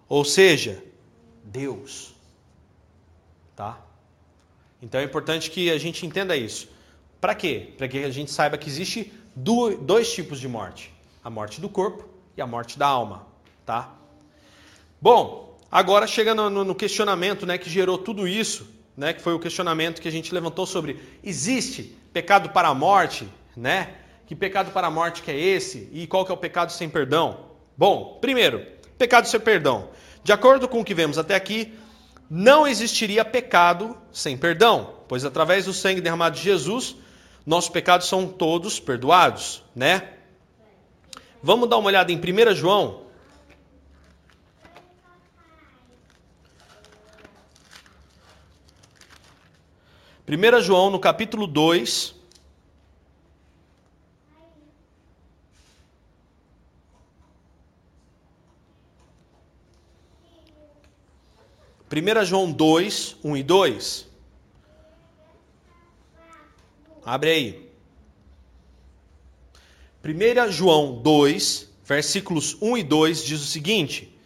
Ou seja, Deus. Tá? Então é importante que a gente entenda isso. Para quê? Para que a gente saiba que existe dois tipos de morte: a morte do corpo e a morte da alma, tá? Bom, agora chega no, no questionamento, né, que gerou tudo isso, né, que foi o questionamento que a gente levantou sobre existe pecado para a morte, né? Que pecado para a morte que é esse e qual que é o pecado sem perdão? Bom, primeiro, pecado sem perdão. De acordo com o que vemos até aqui, não existiria pecado sem perdão, pois através do sangue derramado de Jesus, nossos pecados são todos perdoados, né? Vamos dar uma olhada em 1 João. Primeira João no capítulo 2, 1 João 2, 1 e 2. Abre aí. 1 João 2, versículos 1 e 2 diz o seguinte: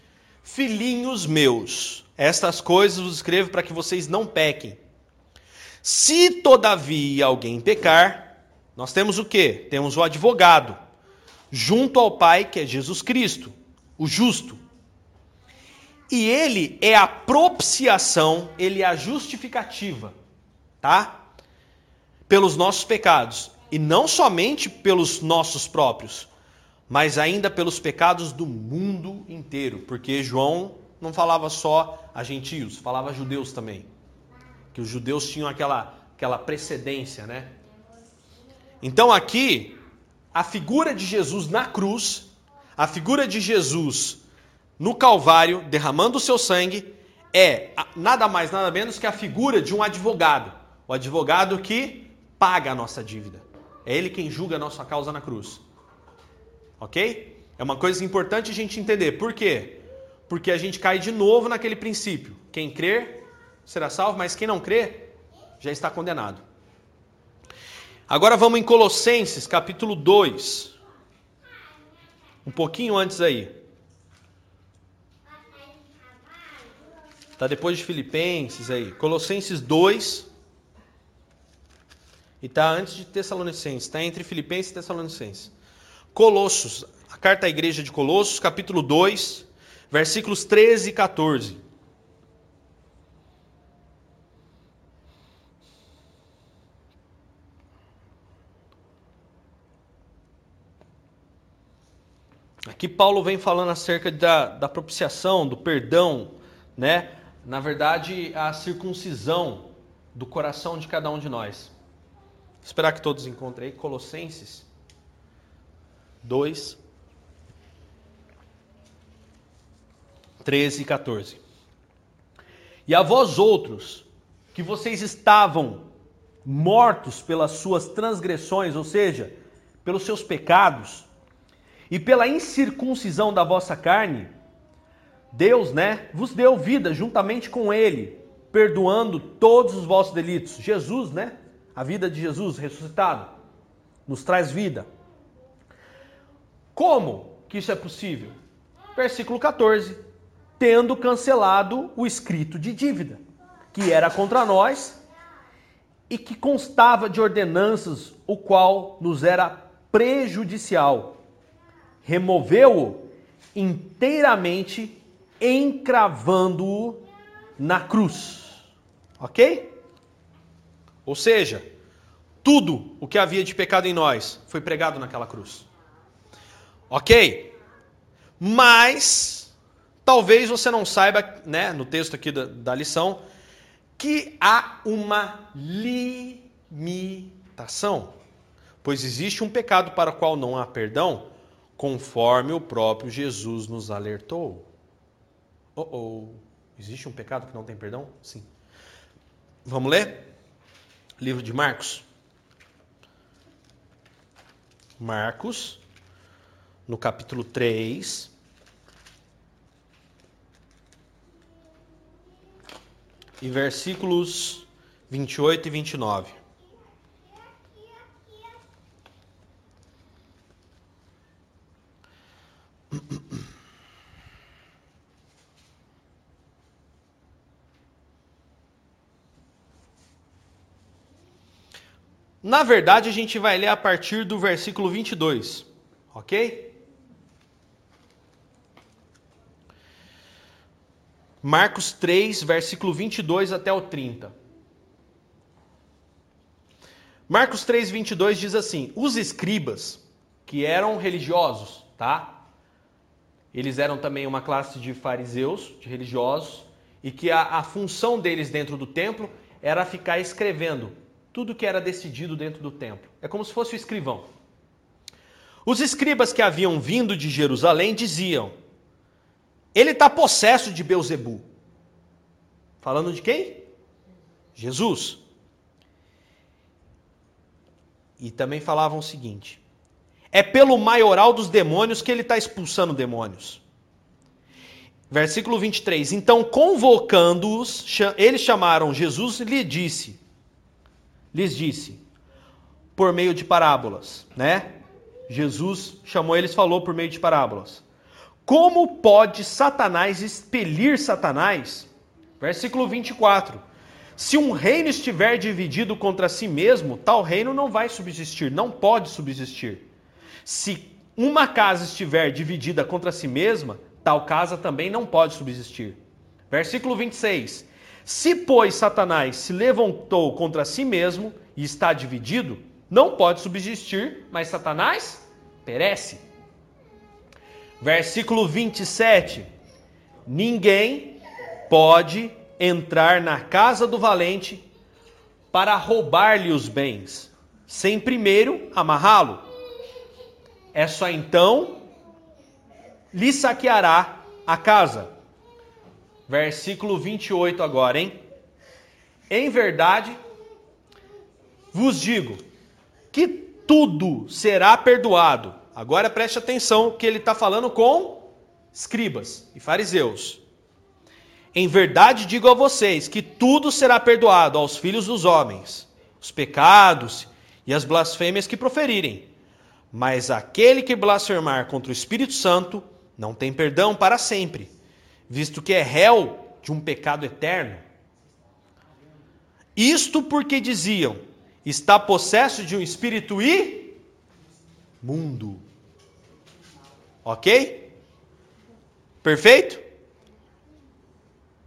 Filhinhos meus, estas coisas vos escrevo para que vocês não pequem. Se todavia alguém pecar, nós temos o quê? Temos o advogado junto ao Pai, que é Jesus Cristo, o justo. E ele é a propiciação, ele é a justificativa, tá? Pelos nossos pecados. E não somente pelos nossos próprios, mas ainda pelos pecados do mundo inteiro. Porque João não falava só a gentios, falava a judeus também. Que os judeus tinham aquela, aquela precedência, né? Então aqui, a figura de Jesus na cruz, a figura de Jesus no Calvário, derramando o seu sangue, é nada mais, nada menos que a figura de um advogado. O advogado que paga a nossa dívida. É ele quem julga a nossa causa na cruz. Ok? É uma coisa importante a gente entender. Por quê? Porque a gente cai de novo naquele princípio. Quem crer será salvo, mas quem não crer já está condenado. Agora vamos em Colossenses, capítulo 2. Um pouquinho antes aí. Está depois de Filipenses aí. Colossenses 2. E está antes de Tessalonicenses. Está entre Filipenses e Tessalonicenses. Colossos. A carta à igreja de Colossos, capítulo 2, versículos 13 e 14. Aqui Paulo vem falando acerca da, da propiciação, do perdão, né? Na verdade, a circuncisão do coração de cada um de nós. Vou esperar que todos encontrem aí Colossenses 2, 13 e 14. E a vós outros, que vocês estavam mortos pelas suas transgressões, ou seja, pelos seus pecados, e pela incircuncisão da vossa carne, Deus, né, vos deu vida juntamente com ele, perdoando todos os vossos delitos. Jesus, né, a vida de Jesus ressuscitado, nos traz vida. Como que isso é possível? Versículo 14: tendo cancelado o escrito de dívida, que era contra nós e que constava de ordenanças, o qual nos era prejudicial. Removeu-o inteiramente, encravando-o na cruz. Ok? Ou seja, tudo o que havia de pecado em nós foi pregado naquela cruz. Ok? Mas, talvez você não saiba, né, no texto aqui da, da lição, que há uma limitação. Pois existe um pecado para o qual não há perdão, conforme o próprio Jesus nos alertou. Oh, oh. Existe um pecado que não tem perdão? Sim. Vamos ler? Livro de Marcos. Marcos, no capítulo 3. E versículos 28 e 29. (clears throat) Na verdade, a gente vai ler a partir do versículo 22, ok? Marcos 3, versículo 22 até o 30. Marcos 3, 22 diz assim: Os escribas, que eram religiosos, tá? Eles eram também uma classe de fariseus, de religiosos, e que a, a função deles dentro do templo era ficar escrevendo tudo que era decidido dentro do templo. É como se fosse o escrivão. Os escribas que haviam vindo de Jerusalém diziam: Ele está possesso de Beuzebu. Falando de quem? Jesus. E também falavam o seguinte: É pelo maioral dos demônios que ele está expulsando demônios. Versículo 23. Então, convocando-os, eles chamaram Jesus e lhe disse: lhes disse, por meio de parábolas, né? Jesus chamou eles, falou por meio de parábolas. Como pode Satanás expelir Satanás? Versículo 24. Se um reino estiver dividido contra si mesmo, tal reino não vai subsistir, não pode subsistir. Se uma casa estiver dividida contra si mesma, tal casa também não pode subsistir. Versículo 26. Se, pois, Satanás se levantou contra si mesmo e está dividido, não pode subsistir, mas Satanás perece. Versículo 27. Ninguém pode entrar na casa do valente para roubar-lhe os bens, sem primeiro amarrá-lo. É só então lhe saqueará a casa. Versículo 28 agora, hein? Em verdade, vos digo que tudo será perdoado. Agora preste atenção que ele está falando com escribas e fariseus. Em verdade digo a vocês que tudo será perdoado aos filhos dos homens, os pecados e as blasfêmias que proferirem. Mas aquele que blasfemar contra o Espírito Santo não tem perdão para sempre visto que é réu de um pecado eterno. Isto porque diziam: está possesso de um espírito imundo. Ok? Perfeito?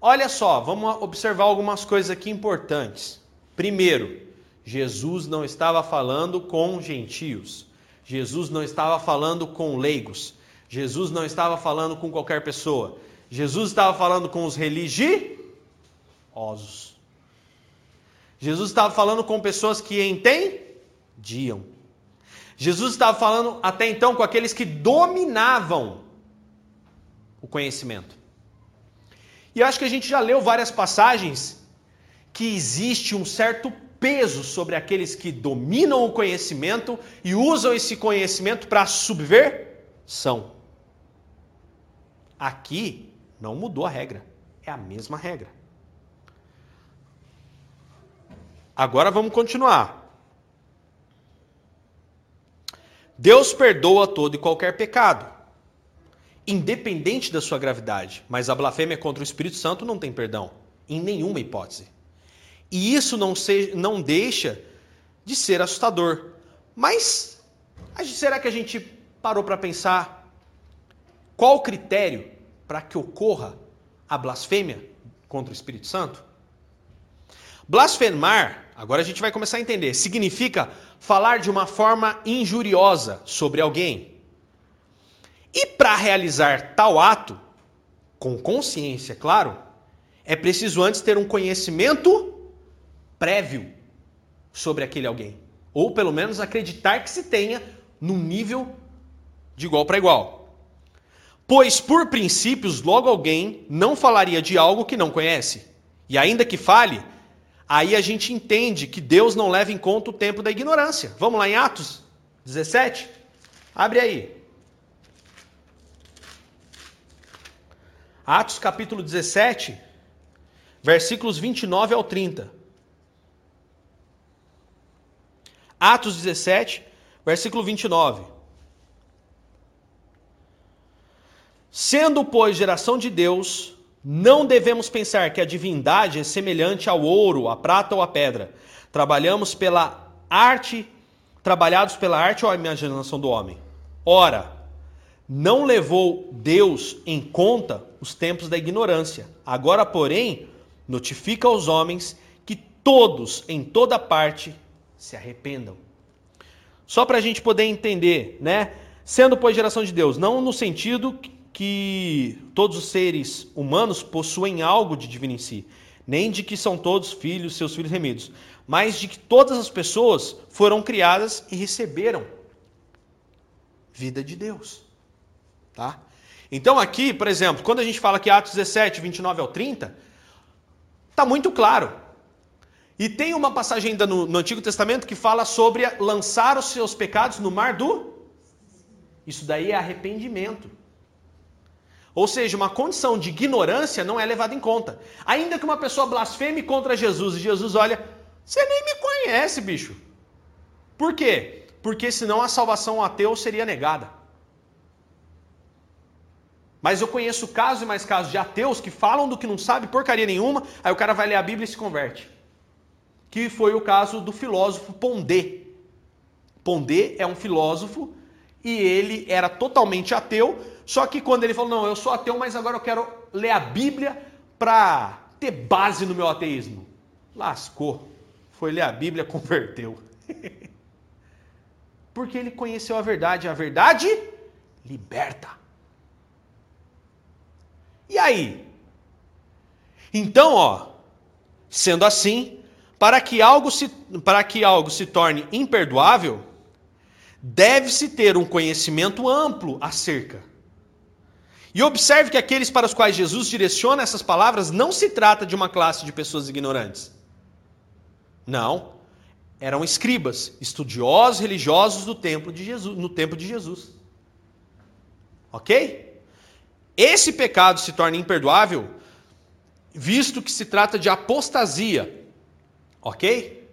Olha só, vamos observar algumas coisas aqui importantes. Primeiro, Jesus não estava falando com gentios. Jesus não estava falando com leigos. Jesus não estava falando com qualquer pessoa. Jesus estava falando com os religiosos. Jesus estava falando com pessoas que entendiam. Jesus estava falando até então com aqueles que dominavam o conhecimento. E eu acho que a gente já leu várias passagens que existe um certo peso sobre aqueles que dominam o conhecimento e usam esse conhecimento para subversão. Aqui não mudou a regra. É a mesma regra. Agora vamos continuar. Deus perdoa todo e qualquer pecado, independente da sua gravidade, mas a blasfêmia contra o Espírito Santo não tem perdão, em nenhuma hipótese. E isso não, se, não deixa de ser assustador. Mas será que a gente parou para pensar qual o critério para que ocorra a blasfêmia contra o Espírito Santo? Blasfemar, agora a gente vai começar a entender, significa falar de uma forma injuriosa sobre alguém. E para realizar tal ato, com consciência, claro, é preciso antes ter um conhecimento prévio sobre aquele alguém. Ou pelo menos acreditar que se tenha num nível de igual para igual. Pois, por princípios, logo alguém não falaria de algo que não conhece. E ainda que fale, aí a gente entende que Deus não leva em conta o tempo da ignorância. Vamos lá em Atos 17? Abre aí. Atos capítulo 17, versículos 29 ao 30. Atos 17, versículo 29. Sendo, pois, geração de Deus, não devemos pensar que a divindade é semelhante ao ouro, à prata ou à pedra. Trabalhamos pela arte, trabalhados pela arte ou a imaginação do homem. Ora, não levou Deus em conta os tempos da ignorância. Agora, porém, notifica aos homens que todos, em toda parte, se arrependam. Só para a gente poder entender, né? Sendo, pois, geração de Deus, não no sentido que todos os seres humanos possuem algo de divino em si, nem de que são todos filhos, seus filhos remidos, mas de que todas as pessoas foram criadas e receberam vida de Deus. Tá? Então aqui, por exemplo, quando a gente fala que Atos 17, 29 ao 30, está muito claro. E tem uma passagem ainda no, no Antigo Testamento que fala sobre lançar os seus pecados no mar do. Isso daí é arrependimento. Ou seja, uma condição de ignorância não é levada em conta. Ainda que uma pessoa blasfeme contra Jesus e Jesus olha, você nem me conhece, bicho. Por quê? Porque senão a salvação ateu seria negada. Mas eu conheço casos e mais casos de ateus que falam do que não sabe porcaria nenhuma, aí o cara vai ler a Bíblia e se converte. Que foi o caso do filósofo Pondé. Pondé é um filósofo e ele era totalmente ateu, só que quando ele falou, não, eu sou ateu, mas agora eu quero ler a Bíblia para ter base no meu ateísmo. Lascou. Foi ler a Bíblia, (laughs) converteu. Porque ele conheceu a verdade. A verdade liberta. E aí? Então, ó, sendo assim, para que algo se, para que algo se torne imperdoável, deve-se ter um conhecimento amplo acerca e observe que aqueles para os quais Jesus direciona essas palavras não se trata de uma classe de pessoas ignorantes. Não. Eram escribas, estudiosos religiosos do templo de Jesus, no tempo de Jesus. Ok? Esse pecado se torna imperdoável, visto que se trata de apostasia. Ok?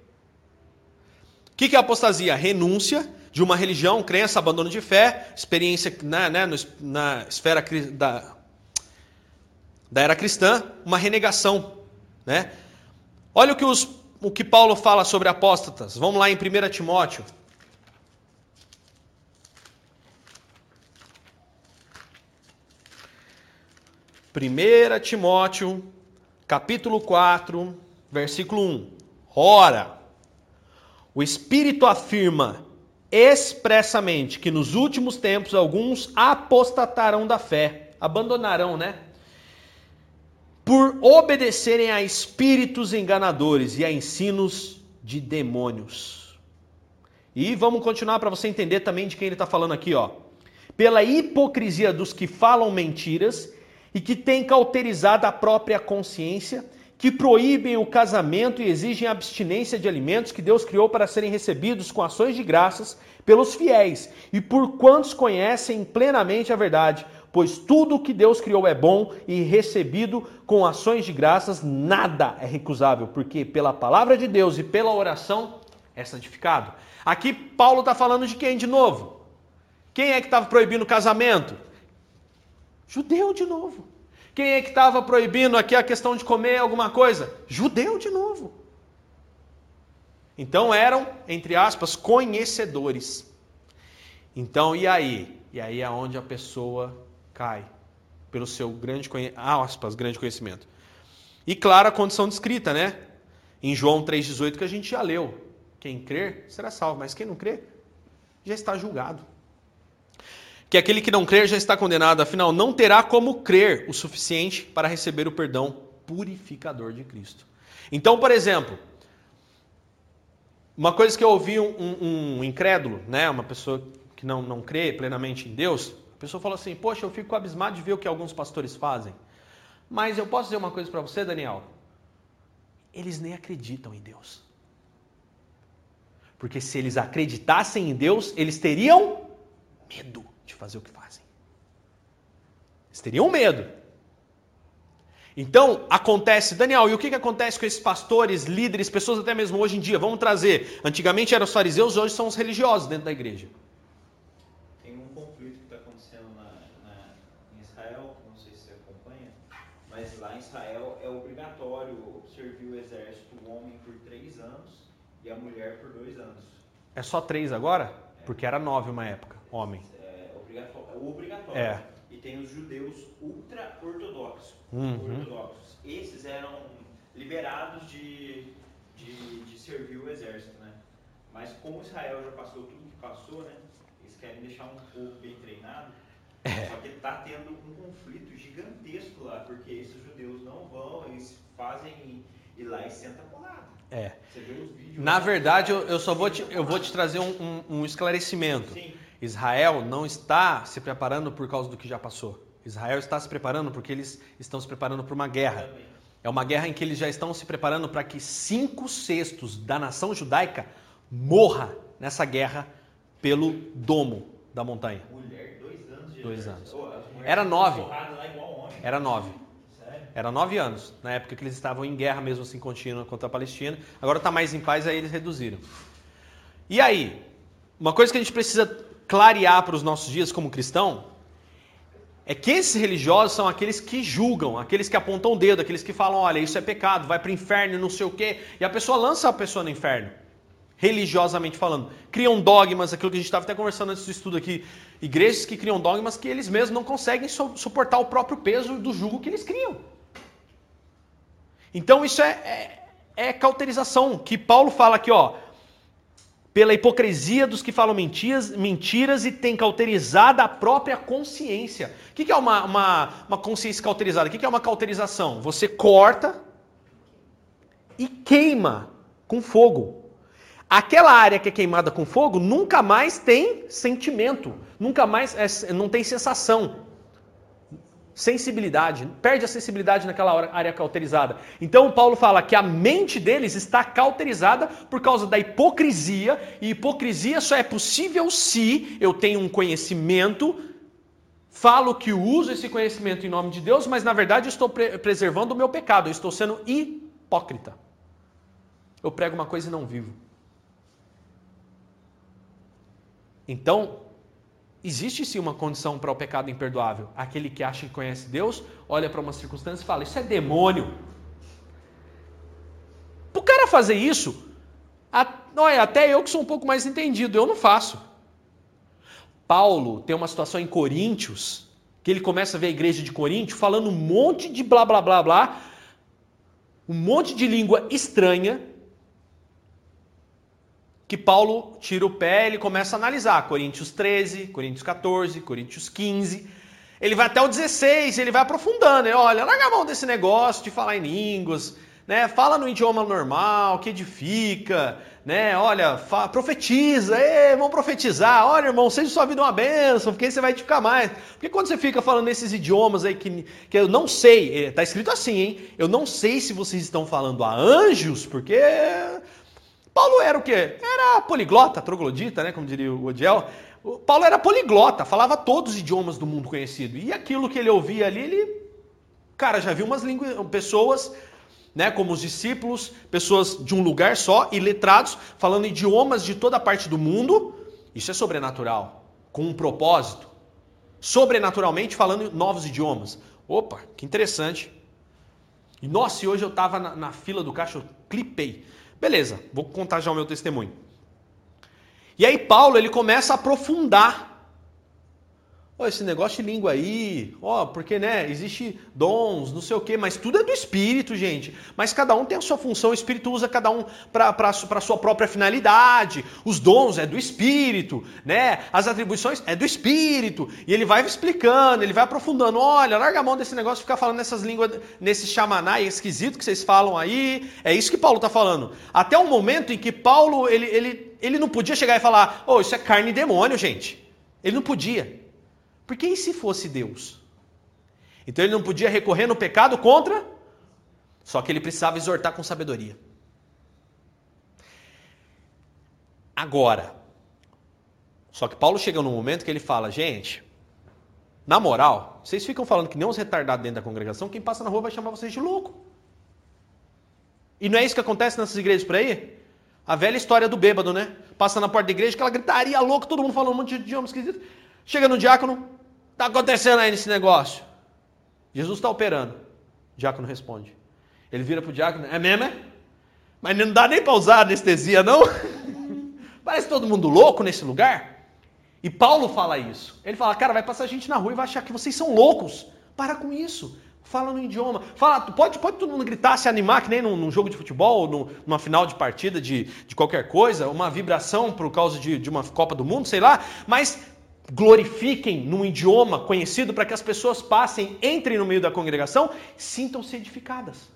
O que é apostasia? Renúncia de uma religião, crença, abandono de fé, experiência na, né, na esfera da, da era cristã, uma renegação. Né? Olha o que, os, o que Paulo fala sobre apóstatas. Vamos lá em 1 Timóteo. Primeira Timóteo, capítulo 4, versículo 1. Ora, o Espírito afirma expressamente que nos últimos tempos alguns apostatarão da fé, abandonarão, né? Por obedecerem a espíritos enganadores e a ensinos de demônios. E vamos continuar para você entender também de quem ele está falando aqui, ó. Pela hipocrisia dos que falam mentiras e que têm cauterizado a própria consciência que proíbem o casamento e exigem abstinência de alimentos que Deus criou para serem recebidos com ações de graças pelos fiéis e por quantos conhecem plenamente a verdade, pois tudo que Deus criou é bom e recebido com ações de graças, nada é recusável, porque pela palavra de Deus e pela oração é santificado. Aqui Paulo está falando de quem de novo? Quem é que estava proibindo o casamento? Judeu de novo. Quem é que estava proibindo aqui a questão de comer alguma coisa? Judeu de novo. Então eram, entre aspas, conhecedores. Então, e aí? E aí é onde a pessoa cai, pelo seu grande, aspas, grande conhecimento. E claro, a condição descrita, né? Em João 3,18 que a gente já leu. Quem crer será salvo, mas quem não crer já está julgado. Que aquele que não crer já está condenado, afinal, não terá como crer o suficiente para receber o perdão purificador de Cristo. Então, por exemplo, uma coisa que eu ouvi um, um, um incrédulo, né, uma pessoa que não, não crê plenamente em Deus, a pessoa falou assim: Poxa, eu fico abismado de ver o que alguns pastores fazem. Mas eu posso dizer uma coisa para você, Daniel? Eles nem acreditam em Deus. Porque se eles acreditassem em Deus, eles teriam medo fazer o que fazem. Eles teriam medo. Então, acontece, Daniel, e o que, que acontece com esses pastores, líderes, pessoas até mesmo hoje em dia? Vamos trazer. Antigamente eram os fariseus, hoje são os religiosos dentro da igreja. Tem um conflito que está acontecendo na, na, em Israel, não sei se você acompanha, mas lá em Israel é obrigatório servir o exército, o homem por três anos e a mulher por dois anos. É só três agora? É. Porque era nove uma época, homem. Obrigatório. É. E tem os judeus ultra-ortodoxos uhum. ortodoxos. Esses eram liberados de, de, de, servir o exército, né? Mas como Israel já passou tudo que passou, né? Eles querem deixar um povo bem treinado. É. Só que está tendo um conflito gigantesco lá, porque esses judeus não vão, eles fazem e lá e senta porrada. É. Na verdade, eu, eu só vou te, eu vou te trazer um, um, um esclarecimento. Sim. Israel não está se preparando por causa do que já passou. Israel está se preparando porque eles estão se preparando para uma guerra. É uma guerra em que eles já estão se preparando para que cinco sextos da nação judaica morra nessa guerra pelo domo da montanha. Mulher, dois anos. De dois anos. Era nove. Era nove. Era nove anos, na época que eles estavam em guerra mesmo assim contínua contra a Palestina. Agora está mais em paz, aí eles reduziram. E aí, uma coisa que a gente precisa clarear para os nossos dias como cristão é que esses religiosos são aqueles que julgam, aqueles que apontam o dedo, aqueles que falam, olha, isso é pecado, vai para o inferno, não sei o quê, e a pessoa lança a pessoa no inferno, religiosamente falando. Criam dogmas, aquilo que a gente estava até conversando antes do estudo aqui, igrejas que criam dogmas que eles mesmos não conseguem suportar o próprio peso do jugo que eles criam. Então isso é, é, é cauterização, que Paulo fala aqui, ó, pela hipocrisia dos que falam mentiras, mentiras e tem cauterizada a própria consciência. O que é uma, uma, uma consciência cauterizada? O que é uma cauterização? Você corta e queima com fogo. Aquela área que é queimada com fogo nunca mais tem sentimento, nunca mais é, não tem sensação sensibilidade, perde a sensibilidade naquela área cauterizada. Então Paulo fala que a mente deles está cauterizada por causa da hipocrisia, e hipocrisia só é possível se eu tenho um conhecimento, falo que uso esse conhecimento em nome de Deus, mas na verdade estou pre preservando o meu pecado, eu estou sendo hipócrita. Eu prego uma coisa e não vivo. Então, Existe sim uma condição para o pecado imperdoável. Aquele que acha que conhece Deus, olha para uma circunstância e fala: Isso é demônio. Para o cara fazer isso, olha, até eu que sou um pouco mais entendido, eu não faço. Paulo tem uma situação em Coríntios, que ele começa a ver a igreja de Coríntios falando um monte de blá blá blá blá, um monte de língua estranha, que Paulo tira o pé, ele começa a analisar Coríntios 13, Coríntios 14, Coríntios 15. Ele vai até o 16, ele vai aprofundando. Né? Olha, larga a mão desse negócio de falar em línguas, né? Fala no idioma normal, que edifica, né? Olha, profetiza, Ei, vamos profetizar. Olha, irmão, seja sua vida uma bênção, porque aí você vai edificar mais. Porque quando você fica falando nesses idiomas aí que, que eu não sei, tá escrito assim, hein? Eu não sei se vocês estão falando a anjos, porque Paulo era o quê? Era poliglota, troglodita, né, como diria o Odiel. O Paulo era poliglota, falava todos os idiomas do mundo conhecido. E aquilo que ele ouvia ali, ele. Cara, já viu umas línguas, pessoas, né, como os discípulos, pessoas de um lugar só, e letrados, falando idiomas de toda parte do mundo. Isso é sobrenatural, com um propósito. Sobrenaturalmente falando novos idiomas. Opa, que interessante. E nossa, e hoje eu estava na, na, fila do caixa, eu clipei. Beleza, vou contar já o meu testemunho. E aí Paulo ele começa a aprofundar Oh, esse negócio de língua aí, ó, oh, porque né, existe dons, não sei o quê, mas tudo é do Espírito, gente. Mas cada um tem a sua função, o Espírito usa cada um para a sua própria finalidade. Os dons é do Espírito, né? As atribuições é do Espírito. E ele vai explicando, ele vai aprofundando. Olha, larga a mão desse negócio ficar falando nessas línguas, nesse xamaná esquisito que vocês falam aí. É isso que Paulo está falando. Até o momento em que Paulo, ele, ele, ele não podia chegar e falar, oh, isso é carne e demônio, gente. Ele não podia. Porque e se fosse Deus? Então ele não podia recorrer no pecado contra, só que ele precisava exortar com sabedoria. Agora, só que Paulo chega num momento que ele fala, gente, na moral, vocês ficam falando que nem uns retardados dentro da congregação, quem passa na rua vai chamar vocês de louco. E não é isso que acontece nessas igrejas por aí? A velha história do bêbado, né? Passa na porta da igreja, aquela gritaria louca, todo mundo falando um monte de idiomas esquisitos. Chega no diácono, está acontecendo aí nesse negócio? Jesus está operando. O diácono responde. Ele vira para o diácono, é mesmo, é? Mas não dá nem para usar anestesia, não? (laughs) Parece todo mundo louco nesse lugar. E Paulo fala isso. Ele fala, cara, vai passar gente na rua e vai achar que vocês são loucos. Para com isso. Fala no idioma. Fala, pode, pode todo mundo gritar, se animar, que nem num, num jogo de futebol, num, numa final de partida de, de qualquer coisa, uma vibração por causa de, de uma Copa do Mundo, sei lá. Mas glorifiquem num idioma conhecido para que as pessoas passem, entrem no meio da congregação, sintam-se edificadas.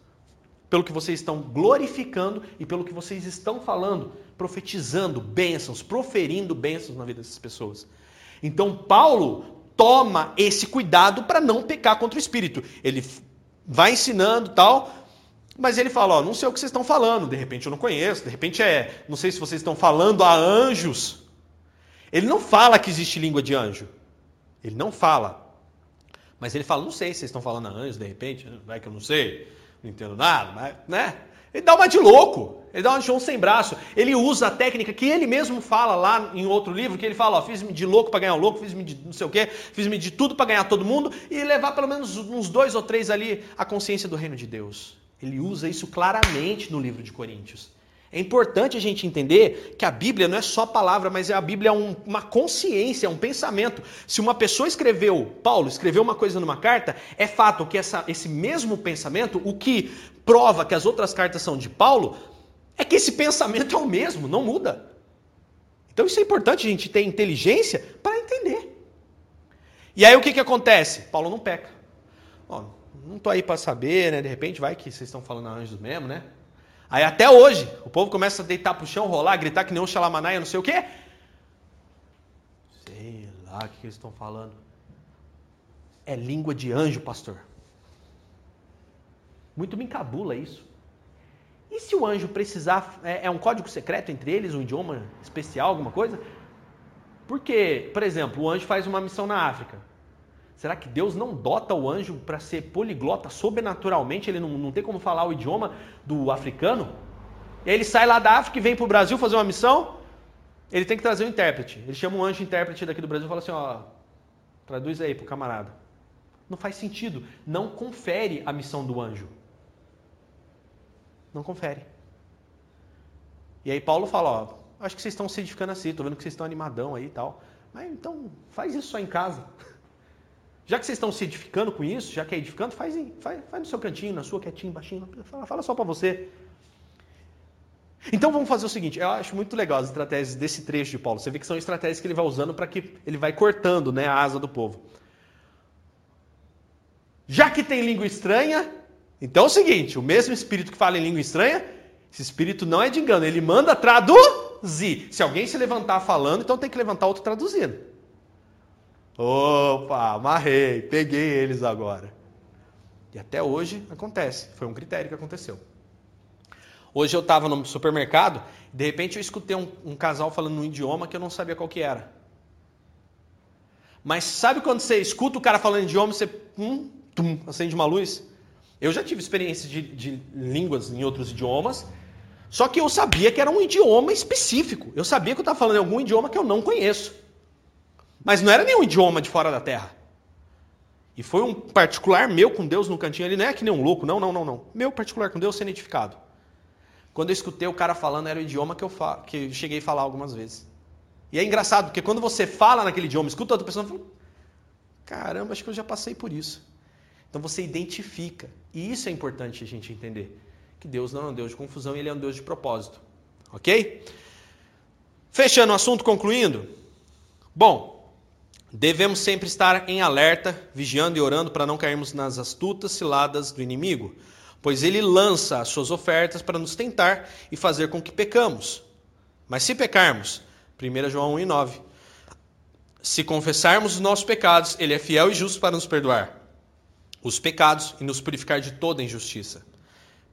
Pelo que vocês estão glorificando e pelo que vocês estão falando, profetizando bênçãos, proferindo bênçãos na vida dessas pessoas. Então, Paulo toma esse cuidado para não pecar contra o Espírito. Ele vai ensinando tal, mas ele fala: Ó, não sei o que vocês estão falando, de repente eu não conheço, de repente é, não sei se vocês estão falando a anjos. Ele não fala que existe língua de anjo. Ele não fala. Mas ele fala, não sei se vocês estão falando a anjos, de repente, vai que eu não sei, não entendo nada, mas, né? Ele dá uma de louco, ele dá uma de João sem braço. Ele usa a técnica que ele mesmo fala lá em outro livro, que ele fala, ó, fiz-me de louco para ganhar um louco, fiz-me de não sei o quê, fiz-me de tudo para ganhar todo mundo e levar pelo menos uns dois ou três ali a consciência do reino de Deus. Ele usa isso claramente no livro de Coríntios. É importante a gente entender que a Bíblia não é só palavra, mas a Bíblia é um, uma consciência, é um pensamento. Se uma pessoa escreveu, Paulo escreveu uma coisa numa carta, é fato que essa, esse mesmo pensamento, o que prova que as outras cartas são de Paulo, é que esse pensamento é o mesmo, não muda. Então isso é importante a gente ter inteligência para entender. E aí o que, que acontece? Paulo não peca. Ó, não estou aí para saber, né? De repente vai que vocês estão falando anjos mesmo, né? Aí até hoje, o povo começa a deitar pro chão, rolar, gritar que nem um xalamanaia, não sei o quê. Sei lá o que eles estão falando. É língua de anjo, pastor. Muito me encabula isso. E se o anjo precisar, é, é um código secreto entre eles, um idioma especial, alguma coisa? Porque, por exemplo, o anjo faz uma missão na África. Será que Deus não dota o anjo para ser poliglota sobrenaturalmente? Ele não, não tem como falar o idioma do africano? E aí ele sai lá da África e vem para o Brasil fazer uma missão. Ele tem que trazer um intérprete. Ele chama um anjo intérprete daqui do Brasil e fala assim: ó, traduz aí para o camarada. Não faz sentido. Não confere a missão do anjo. Não confere. E aí Paulo fala: ó, acho que vocês estão se edificando assim, estou vendo que vocês estão animadão aí e tal. Mas então faz isso só em casa. (laughs) Já que vocês estão se edificando com isso, já que é edificando, faz, faz, faz no seu cantinho, na sua, quietinho, baixinho. Fala, fala só para você. Então vamos fazer o seguinte, eu acho muito legal as estratégias desse trecho de Paulo. Você vê que são estratégias que ele vai usando para que ele vai cortando né, a asa do povo. Já que tem língua estranha, então é o seguinte: o mesmo espírito que fala em língua estranha, esse espírito não é de engano, ele manda traduzir. Se alguém se levantar falando, então tem que levantar outro traduzindo. Opa, amarrei, peguei eles agora. E até hoje acontece, foi um critério que aconteceu. Hoje eu estava no supermercado, de repente eu escutei um, um, casal falando um idioma que eu não sabia qual que era. Mas sabe quando você escuta o cara falando idioma, você hum, tum, acende uma luz? Eu já tive experiência de, de línguas em outros idiomas, só que eu sabia que era um idioma específico. Eu sabia que eu estava falando em algum idioma que eu não conheço. Mas não era nenhum idioma de fora da terra. E foi um particular meu com Deus no cantinho. Ele não é que nem um louco, não, não, não, não. Meu particular com Deus sendo edificado. Quando eu escutei o cara falando, era o idioma que eu, fa... que eu cheguei a falar algumas vezes. E é engraçado, porque quando você fala naquele idioma, escuta outra pessoa, fala, caramba, acho que eu já passei por isso. Então você identifica. E isso é importante a gente entender. Que Deus não é um Deus de confusão, Ele é um Deus de propósito. Ok? Fechando o assunto, concluindo. Bom, devemos sempre estar em alerta, vigiando e orando para não cairmos nas astutas ciladas do inimigo, pois ele lança as suas ofertas para nos tentar e fazer com que pecamos. Mas se pecarmos, 1 João 1 e 9. Se confessarmos os nossos pecados, Ele é fiel e justo para nos perdoar os pecados e nos purificar de toda injustiça.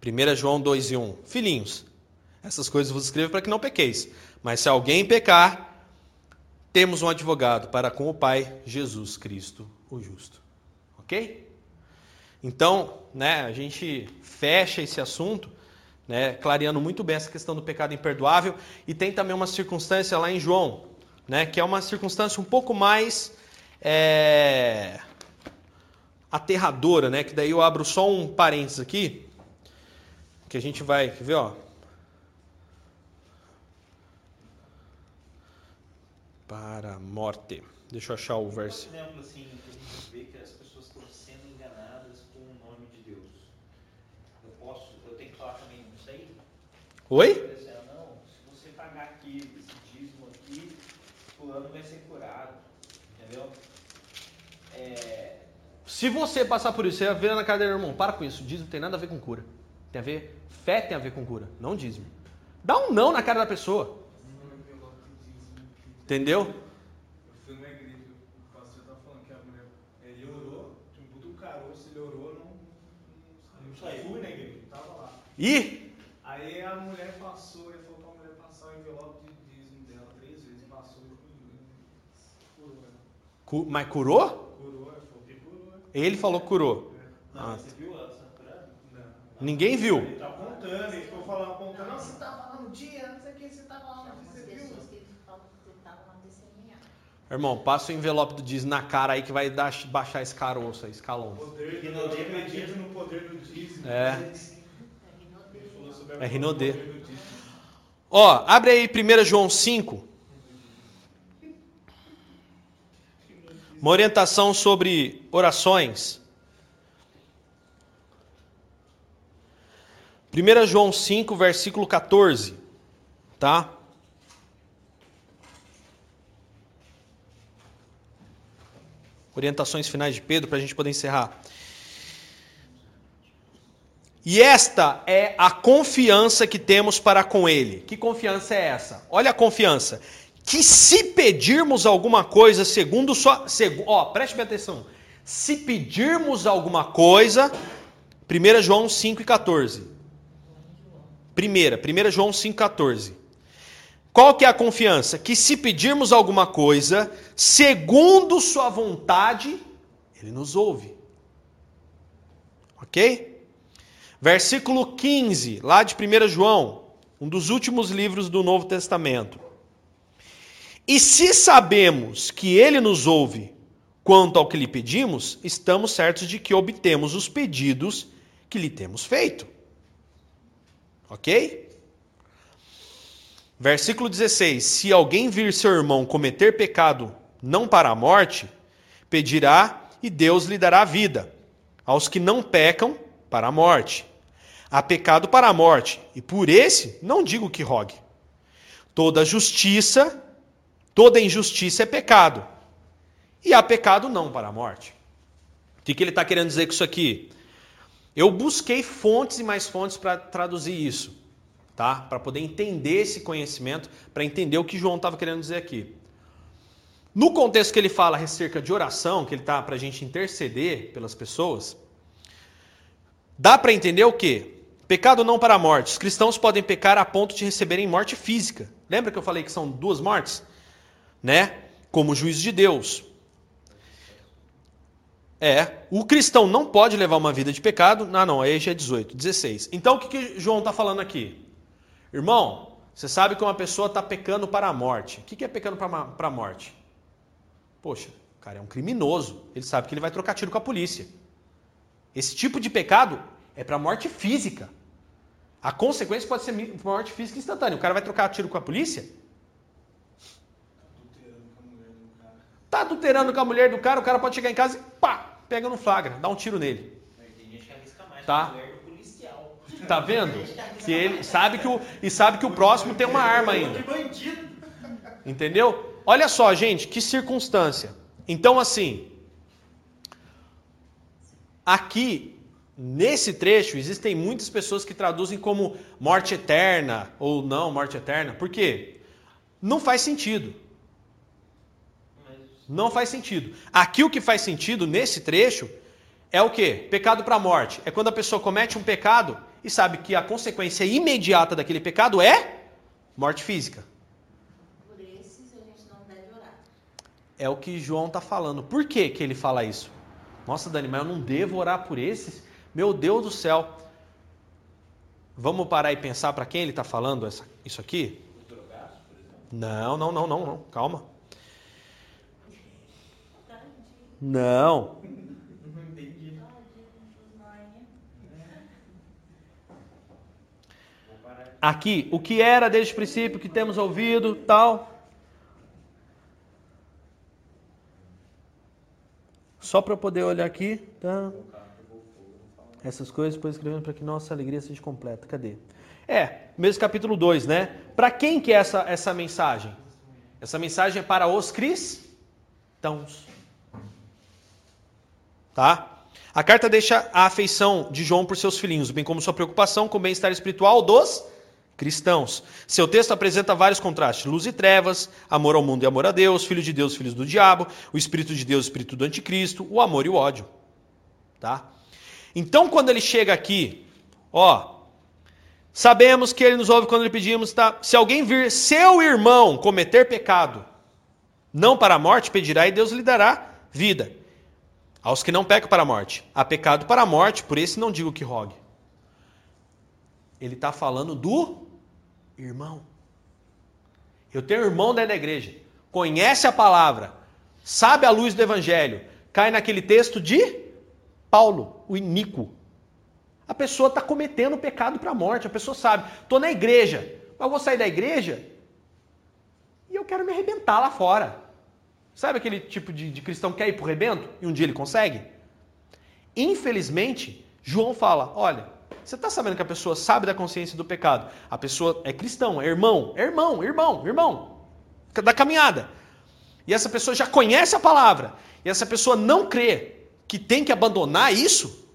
1 João 2 e 1. Filhinhos, essas coisas vos escrevo para que não pequeis. Mas se alguém pecar, temos um advogado para com o Pai, Jesus Cristo, o justo. Ok? Então, né, a gente fecha esse assunto né, clareando muito bem essa questão do pecado imperdoável. E tem também uma circunstância lá em João, né, que é uma circunstância um pouco mais é, aterradora, né, que daí eu abro só um parênteses aqui, que a gente vai, ver, ó. Para a morte. Deixa eu achar o verso. exemplo assim, que a gente vê que as pessoas estão sendo enganadas com o nome de Deus. Eu posso, eu tenho que falar também isso aí? Oi? Não, se você pagar aqui esse dízimo aqui, fulano vai ser curado. Entendeu? É, Se você passar por isso, você vira na cara dele, irmão, para com isso. Dízimo tem nada a ver com cura. Tem a ver, fé tem a ver com cura, não dízimo. Dá um não na cara da pessoa. Entendeu? Eu fui numa igreja, o pastor estava falando que a mulher, ele orou, tinha um puto caroço, ele orou, não, não saiu. Fui na igreja, tava lá. E Aí a mulher passou, ele falou pra mulher passar o envelope de dízimo dela três vezes, passou e curou. ela. cu- mas curou? Curou, ele falou que curou. Ele falou que curou. não, Ah. você viu ela curada? Não. Ninguém viu. Ele tá contando, ele ficou falando, contando, não, você tava lá no dia, não sei o que, você tava lá no dia, você viu? pessoas que falam que estavam lá testemunhar. Irmão, passa o envelope do dízimo na cara aí que vai dar, baixar esse caroço aí, escalão. Poder Que não acredito no poder do dízimo. É. É Rinodê. Ó, abre aí 1 João 5. Uma orientação sobre orações. 1 João 5, versículo 14. Tá? Orientações finais de Pedro para a gente poder encerrar. E esta é a confiança que temos para com Ele. Que confiança é essa? Olha a confiança. Que se pedirmos alguma coisa segundo sua. Segu, ó, preste bem atenção. Se pedirmos alguma coisa. 1 João 5 e 14. Primeira, 1 João 5, 14. Qual que é a confiança? Que se pedirmos alguma coisa, segundo sua vontade, Ele nos ouve. Ok? Versículo 15, lá de 1 João, um dos últimos livros do Novo Testamento. E se sabemos que ele nos ouve quanto ao que lhe pedimos, estamos certos de que obtemos os pedidos que lhe temos feito. Ok? Versículo 16: Se alguém vir seu irmão cometer pecado não para a morte, pedirá e Deus lhe dará vida. Aos que não pecam, para a morte. Há pecado para a morte, e por esse não digo que rogue. Toda justiça, toda injustiça é pecado. E há pecado não para a morte. O que, que ele está querendo dizer com isso aqui? Eu busquei fontes e mais fontes para traduzir isso, tá? Para poder entender esse conhecimento, para entender o que João estava querendo dizer aqui. No contexto que ele fala acerca de oração, que ele está para a gente interceder pelas pessoas, dá para entender o quê? Pecado não para a morte. Os cristãos podem pecar a ponto de receberem morte física. Lembra que eu falei que são duas mortes? Né? Como juízo de Deus. É, o cristão não pode levar uma vida de pecado. Não, não, aí já é 18, 16. Então o que, que João está falando aqui? Irmão, você sabe que uma pessoa está pecando para a morte. O que, é pecando para a morte? Poxa, o cara é um criminoso. Ele sabe que ele vai trocar tiro com a polícia. Esse tipo de pecado é para a morte física. A consequência pode ser morte física instantânea. O cara vai trocar tiro com a polícia? Tá adulterando com a mulher do cara, o cara pode chegar em casa e pá, pega no flagra, dá um tiro nele. Tem gente que arrisca mais tá? Tá vendo? Que ele sabe que o e sabe que o próximo tem uma arma ainda. Entendeu? Olha só, gente, que circunstância. Então assim, aqui nesse trecho existem muitas pessoas que traduzem como morte eterna ou não morte eterna. Por quê? Não faz sentido. Não faz sentido. Aqui o que faz sentido nesse trecho é o que? Pecado para a morte. É quando a pessoa comete um pecado e sabe que a consequência imediata daquele pecado é morte física. Por esses a gente não deve orar. É o que João está falando. Por que, que ele fala isso? Nossa, Dani, mas eu não devo orar por esses? Meu Deus do céu. Vamos parar e pensar para quem ele está falando essa, isso aqui? Não, não, não, não, não. Calma. Não. Aqui, o que era desde o princípio, que temos ouvido, tal. Só para poder olhar aqui, tá? Essas coisas, depois escrevendo para que nossa alegria seja completa. Cadê? É, mesmo capítulo 2, né? Para quem que é essa, essa mensagem? Essa mensagem é para os cristãos. Tá? A carta deixa a afeição de João por seus filhinhos, bem como sua preocupação com o bem-estar espiritual dos cristãos. Seu texto apresenta vários contrastes: luz e trevas, amor ao mundo e amor a Deus, filho de Deus, filhos do diabo, o espírito de Deus, espírito do anticristo, o amor e o ódio. Tá? Então, quando ele chega aqui, ó, sabemos que ele nos ouve quando lhe pedimos, tá? Se alguém vir seu irmão cometer pecado, não para a morte, pedirá e Deus lhe dará vida. Aos que não pecam para a morte. Há pecado para a morte, por esse não digo que rogue. Ele está falando do irmão. Eu tenho um irmão dentro da igreja, conhece a palavra, sabe a luz do evangelho, cai naquele texto de Paulo, o iníquo. A pessoa está cometendo pecado para a morte, a pessoa sabe, estou na igreja, mas eu vou sair da igreja e eu quero me arrebentar lá fora. Sabe aquele tipo de, de cristão que quer ir para o rebento e um dia ele consegue? Infelizmente, João fala: olha, você está sabendo que a pessoa sabe da consciência do pecado. A pessoa é cristão, é irmão, é irmão, irmão, irmão, da caminhada. E essa pessoa já conhece a palavra. E essa pessoa não crê que tem que abandonar isso.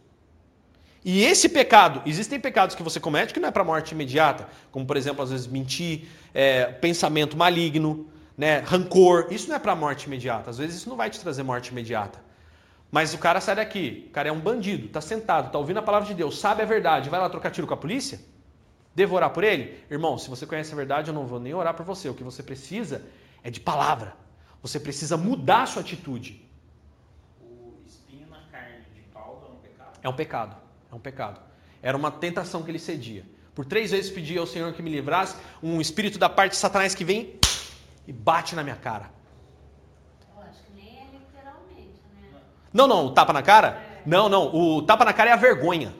E esse pecado, existem pecados que você comete que não é para morte imediata, como por exemplo, às vezes mentir, é, pensamento maligno, né, rancor, isso não é para morte imediata. Às vezes isso não vai te trazer morte imediata. Mas o cara sai daqui, o cara é um bandido, está sentado, está ouvindo a palavra de Deus, sabe a verdade, vai lá trocar tiro com a polícia? Devo orar por ele? Irmão, se você conhece a verdade, eu não vou nem orar por você. O que você precisa é de palavra. Você precisa mudar a sua atitude. O espinho na carne de Paulo é um pecado? É um pecado. É um pecado. Era uma tentação que ele cedia. Por três vezes pedi ao Senhor que me livrasse um espírito da parte de Satanás que vem e bate na minha cara. Eu acho que nem é literalmente, né? Não, não, o tapa na cara? Não, não, o tapa na cara é a vergonha.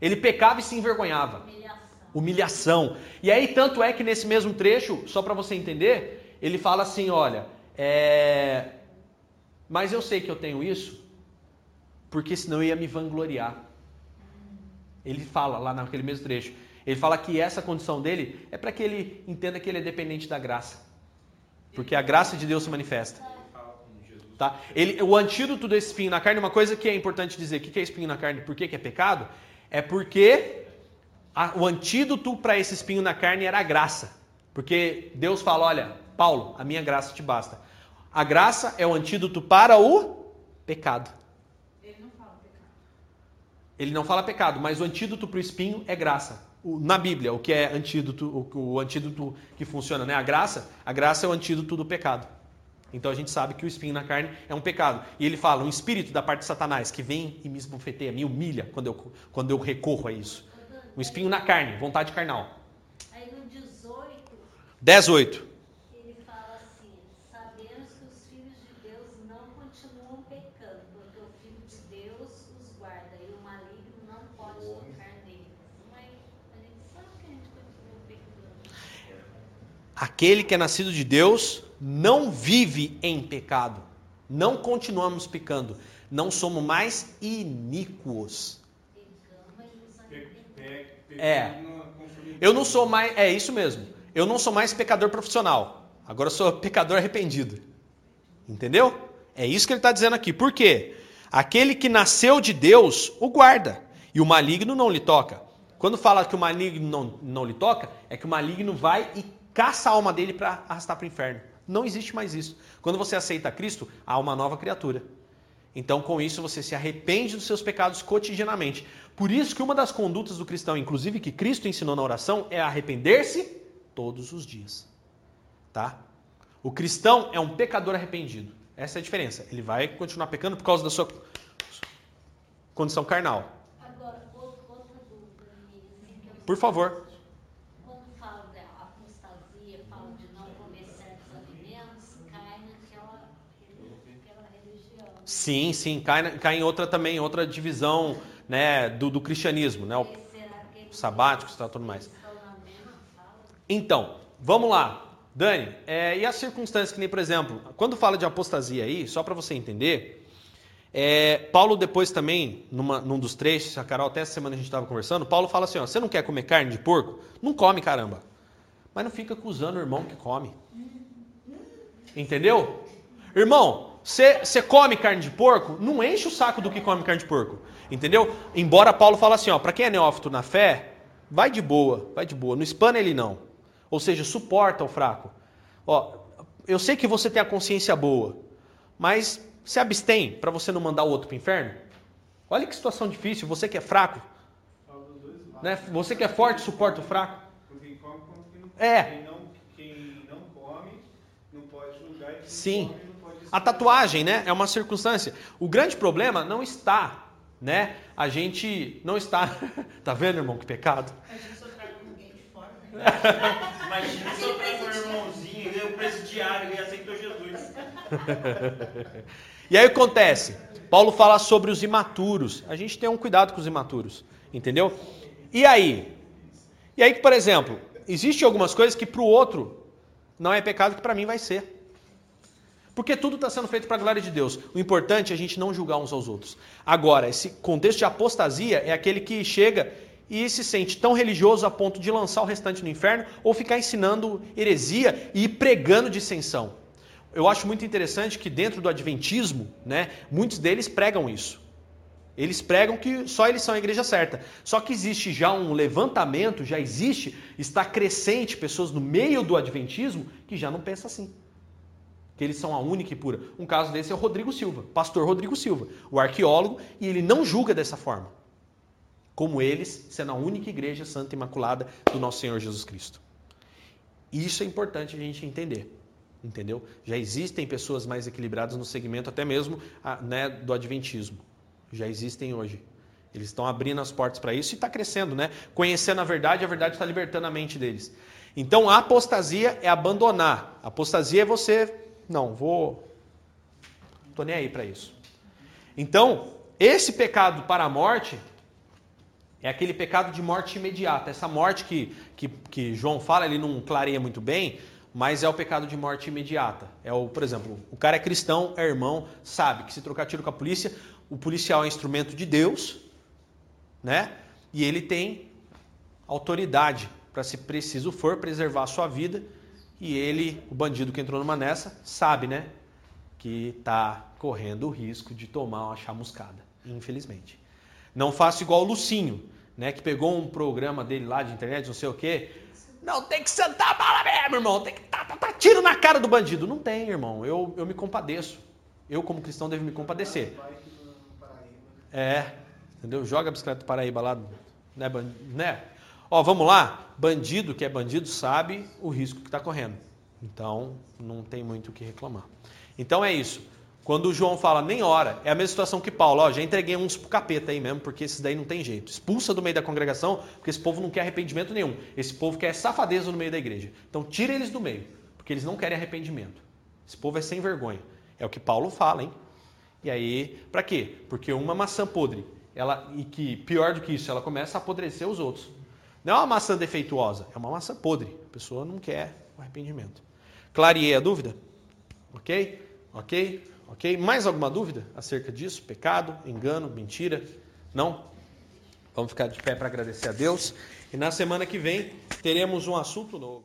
Ele pecava e se envergonhava. Humilhação. E aí, tanto é que nesse mesmo trecho, só para você entender, ele fala assim: olha, é... mas eu sei que eu tenho isso, porque senão eu ia me vangloriar. Ele fala lá naquele mesmo trecho. Ele fala que essa condição dele é para que ele entenda que ele é dependente da graça. Porque a graça de Deus se manifesta. Tá? Ele, o antídoto desse espinho na carne, uma coisa que é importante dizer, o que é espinho na carne, por que, que é pecado? É porque a, o antídoto para esse espinho na carne era a graça. Porque Deus fala, olha, Paulo, a minha graça te basta. A graça é o antídoto para o pecado. Ele não fala pecado. Ele não fala pecado, mas o antídoto para o espinho é graça na Bíblia, o que é antídoto, o, o antídoto que funciona, né? A graça, a graça é o antídoto do pecado. Então a gente sabe que o espinho na carne é um pecado. E ele fala, um espírito da parte de Satanás que vem e me esbofeteia, me humilha quando eu, quando eu recorro a isso. Um espinho na carne, vontade carnal. Aí no 18, 18. ele fala assim: Sabemos que os filhos de Deus não continuam pecando, porque o Filho de Deus os guarda e o maligno não pode tocar neles. Mas a gente sabe que a gente continua pecando. Aquele que é nascido de Deus não vive em pecado. Não continuamos pecando. Não somos mais iníquos. É. Eu não sou mais. É isso mesmo. Eu não sou mais pecador profissional. Agora eu sou pecador arrependido. Entendeu? É isso que ele está dizendo aqui. Por quê? Aquele que nasceu de Deus o guarda. E o maligno não lhe toca. Quando fala que o maligno não, não lhe toca, é que o maligno vai e caça a alma dele para arrastar para o inferno. Não existe mais isso. Quando você aceita Cristo, há uma nova criatura. Então, com isso, você se arrepende dos seus pecados cotidianamente. Por isso que uma das condutas do cristão, inclusive que Cristo ensinou na oração, é arrepender-se todos os dias. Tá? O cristão é um pecador arrependido. Essa é a diferença. Ele vai continuar pecando por causa da sua condição carnal. Agora, outra outra dúvida minha, assim, que eu Por favor. Quando fala da apostasia, fala de não comer certos alimentos, cai naquela, naquela religião. né? Sim, sim, cai, cai em outra também, outra divisão né, do, do cristianismo, né? O- Mas será que eles sabáticos e tal, tudo mais. Então, vamos lá. Dani, é, e as circunstâncias que nem, por exemplo, quando fala de apostasia aí, só para você entender, é, Paulo depois também, numa- num dos trechos, a Carol até essa semana a gente estava conversando, Paulo fala assim, ó, você não quer comer carne de porco? Não come, caramba. Mas não fica acusando o irmão que come. Entendeu? Irmão, você come carne de porco? Não enche o saco do que come carne de porco. Entendeu? Embora Paulo fala assim, ó, para quem é neófito na fé, vai de boa, vai de boa. Não espana ele não. Ou seja, suporta o fraco. Ó, eu sei que você tem a consciência boa, mas se abstém para você não mandar o outro para o inferno? Olha que situação difícil, você que é fraco, né? Você que é forte, suporta o fraco. Tanto Quem come quanto quem não come. É. Quem não, quem não come não pode julgar e quem Sim. A tatuagem, né, é uma circunstância. O grande problema não está, né? A gente não está. (laughs) tá vendo, irmão, que pecado? A gente só traga ninguém de fora, né? (laughs) Imagina se eu trago um irmãozinho, ele é o presidiário, ele aceitou Jesus. (laughs) E aí o que acontece? Paulo fala sobre os imaturos. A gente tem um cuidado com os imaturos, entendeu? E aí? E aí que, por exemplo, existe algumas coisas que para o outro não é pecado que para mim vai ser. Porque tudo está sendo feito para a glória de Deus. O importante é a gente não julgar uns aos outros. Agora, esse contexto de apostasia é aquele que chega e se sente tão religioso a ponto de lançar o restante no inferno ou ficar ensinando heresia e pregando dissensão. Eu acho muito interessante que dentro do adventismo, né, muitos deles pregam isso. Eles pregam que só eles são a igreja certa. Só que existe já um levantamento, já existe, está crescente pessoas no meio do adventismo que já não pensam assim. Que eles são a única e pura. Um caso desse é o Rodrigo Silva, pastor Rodrigo Silva, o arqueólogo, e ele não julga dessa forma. Como eles, sendo a única igreja santa e imaculada do nosso Senhor Jesus Cristo. Isso é importante a gente entender. Entendeu? Já existem pessoas mais equilibradas no segmento, até mesmo né, do adventismo. Já existem hoje. Eles estão abrindo as portas para isso e está crescendo, né? Conhecendo a verdade, a verdade está libertando a mente deles. Então, a apostasia é abandonar. A apostasia é você, não, vou, não tô nem aí para isso. Então, esse pecado para a morte é aquele pecado de morte imediata. Essa morte que, que, que João fala, ele não clareia muito bem, mas é o pecado de morte imediata. É o, por exemplo, o cara é cristão, é irmão, sabe que se trocar tiro com a polícia, o policial é instrumento de Deus, né? E ele tem autoridade para, se preciso for, preservar a sua vida. E ele, o bandido que entrou numa nessa, sabe, né? Que está correndo o risco de tomar uma chamuscada, infelizmente. Não faça igual o Lucinho, né? Que pegou um programa dele lá de internet, não sei o quê. Não, tem que sentar a bala mesmo, irmão. Tem que tá, tá, tá, tiro na cara do bandido. Não tem, irmão. Eu, eu me compadeço. Eu, como cristão, devo me compadecer. É, entendeu? Joga a bicicleta do Paraíba lá, né? né? Ó, vamos lá. Bandido que é bandido sabe o risco que está correndo. Então, não tem muito o que reclamar. Então é isso. Quando o João fala nem ora, é a mesma situação que Paulo. Ó, já entreguei uns pro capeta aí mesmo, porque esses daí não tem jeito. Expulsa do meio da congregação, porque esse povo não quer arrependimento nenhum. Esse povo quer safadeza no meio da igreja. Então tira eles do meio, porque eles não querem arrependimento. Esse povo é sem vergonha. É o que Paulo fala, hein? E aí, para quê? Porque uma maçã podre, ela e que pior do que isso, ela começa a apodrecer os outros. Não é uma maçã defeituosa, é uma maçã podre. A pessoa não quer o arrependimento. Clareei a dúvida? Ok? Ok? Ok? Mais alguma dúvida acerca disso? Pecado, engano, mentira? Não? Vamos ficar de pé para agradecer a Deus. E na semana que vem teremos um assunto novo.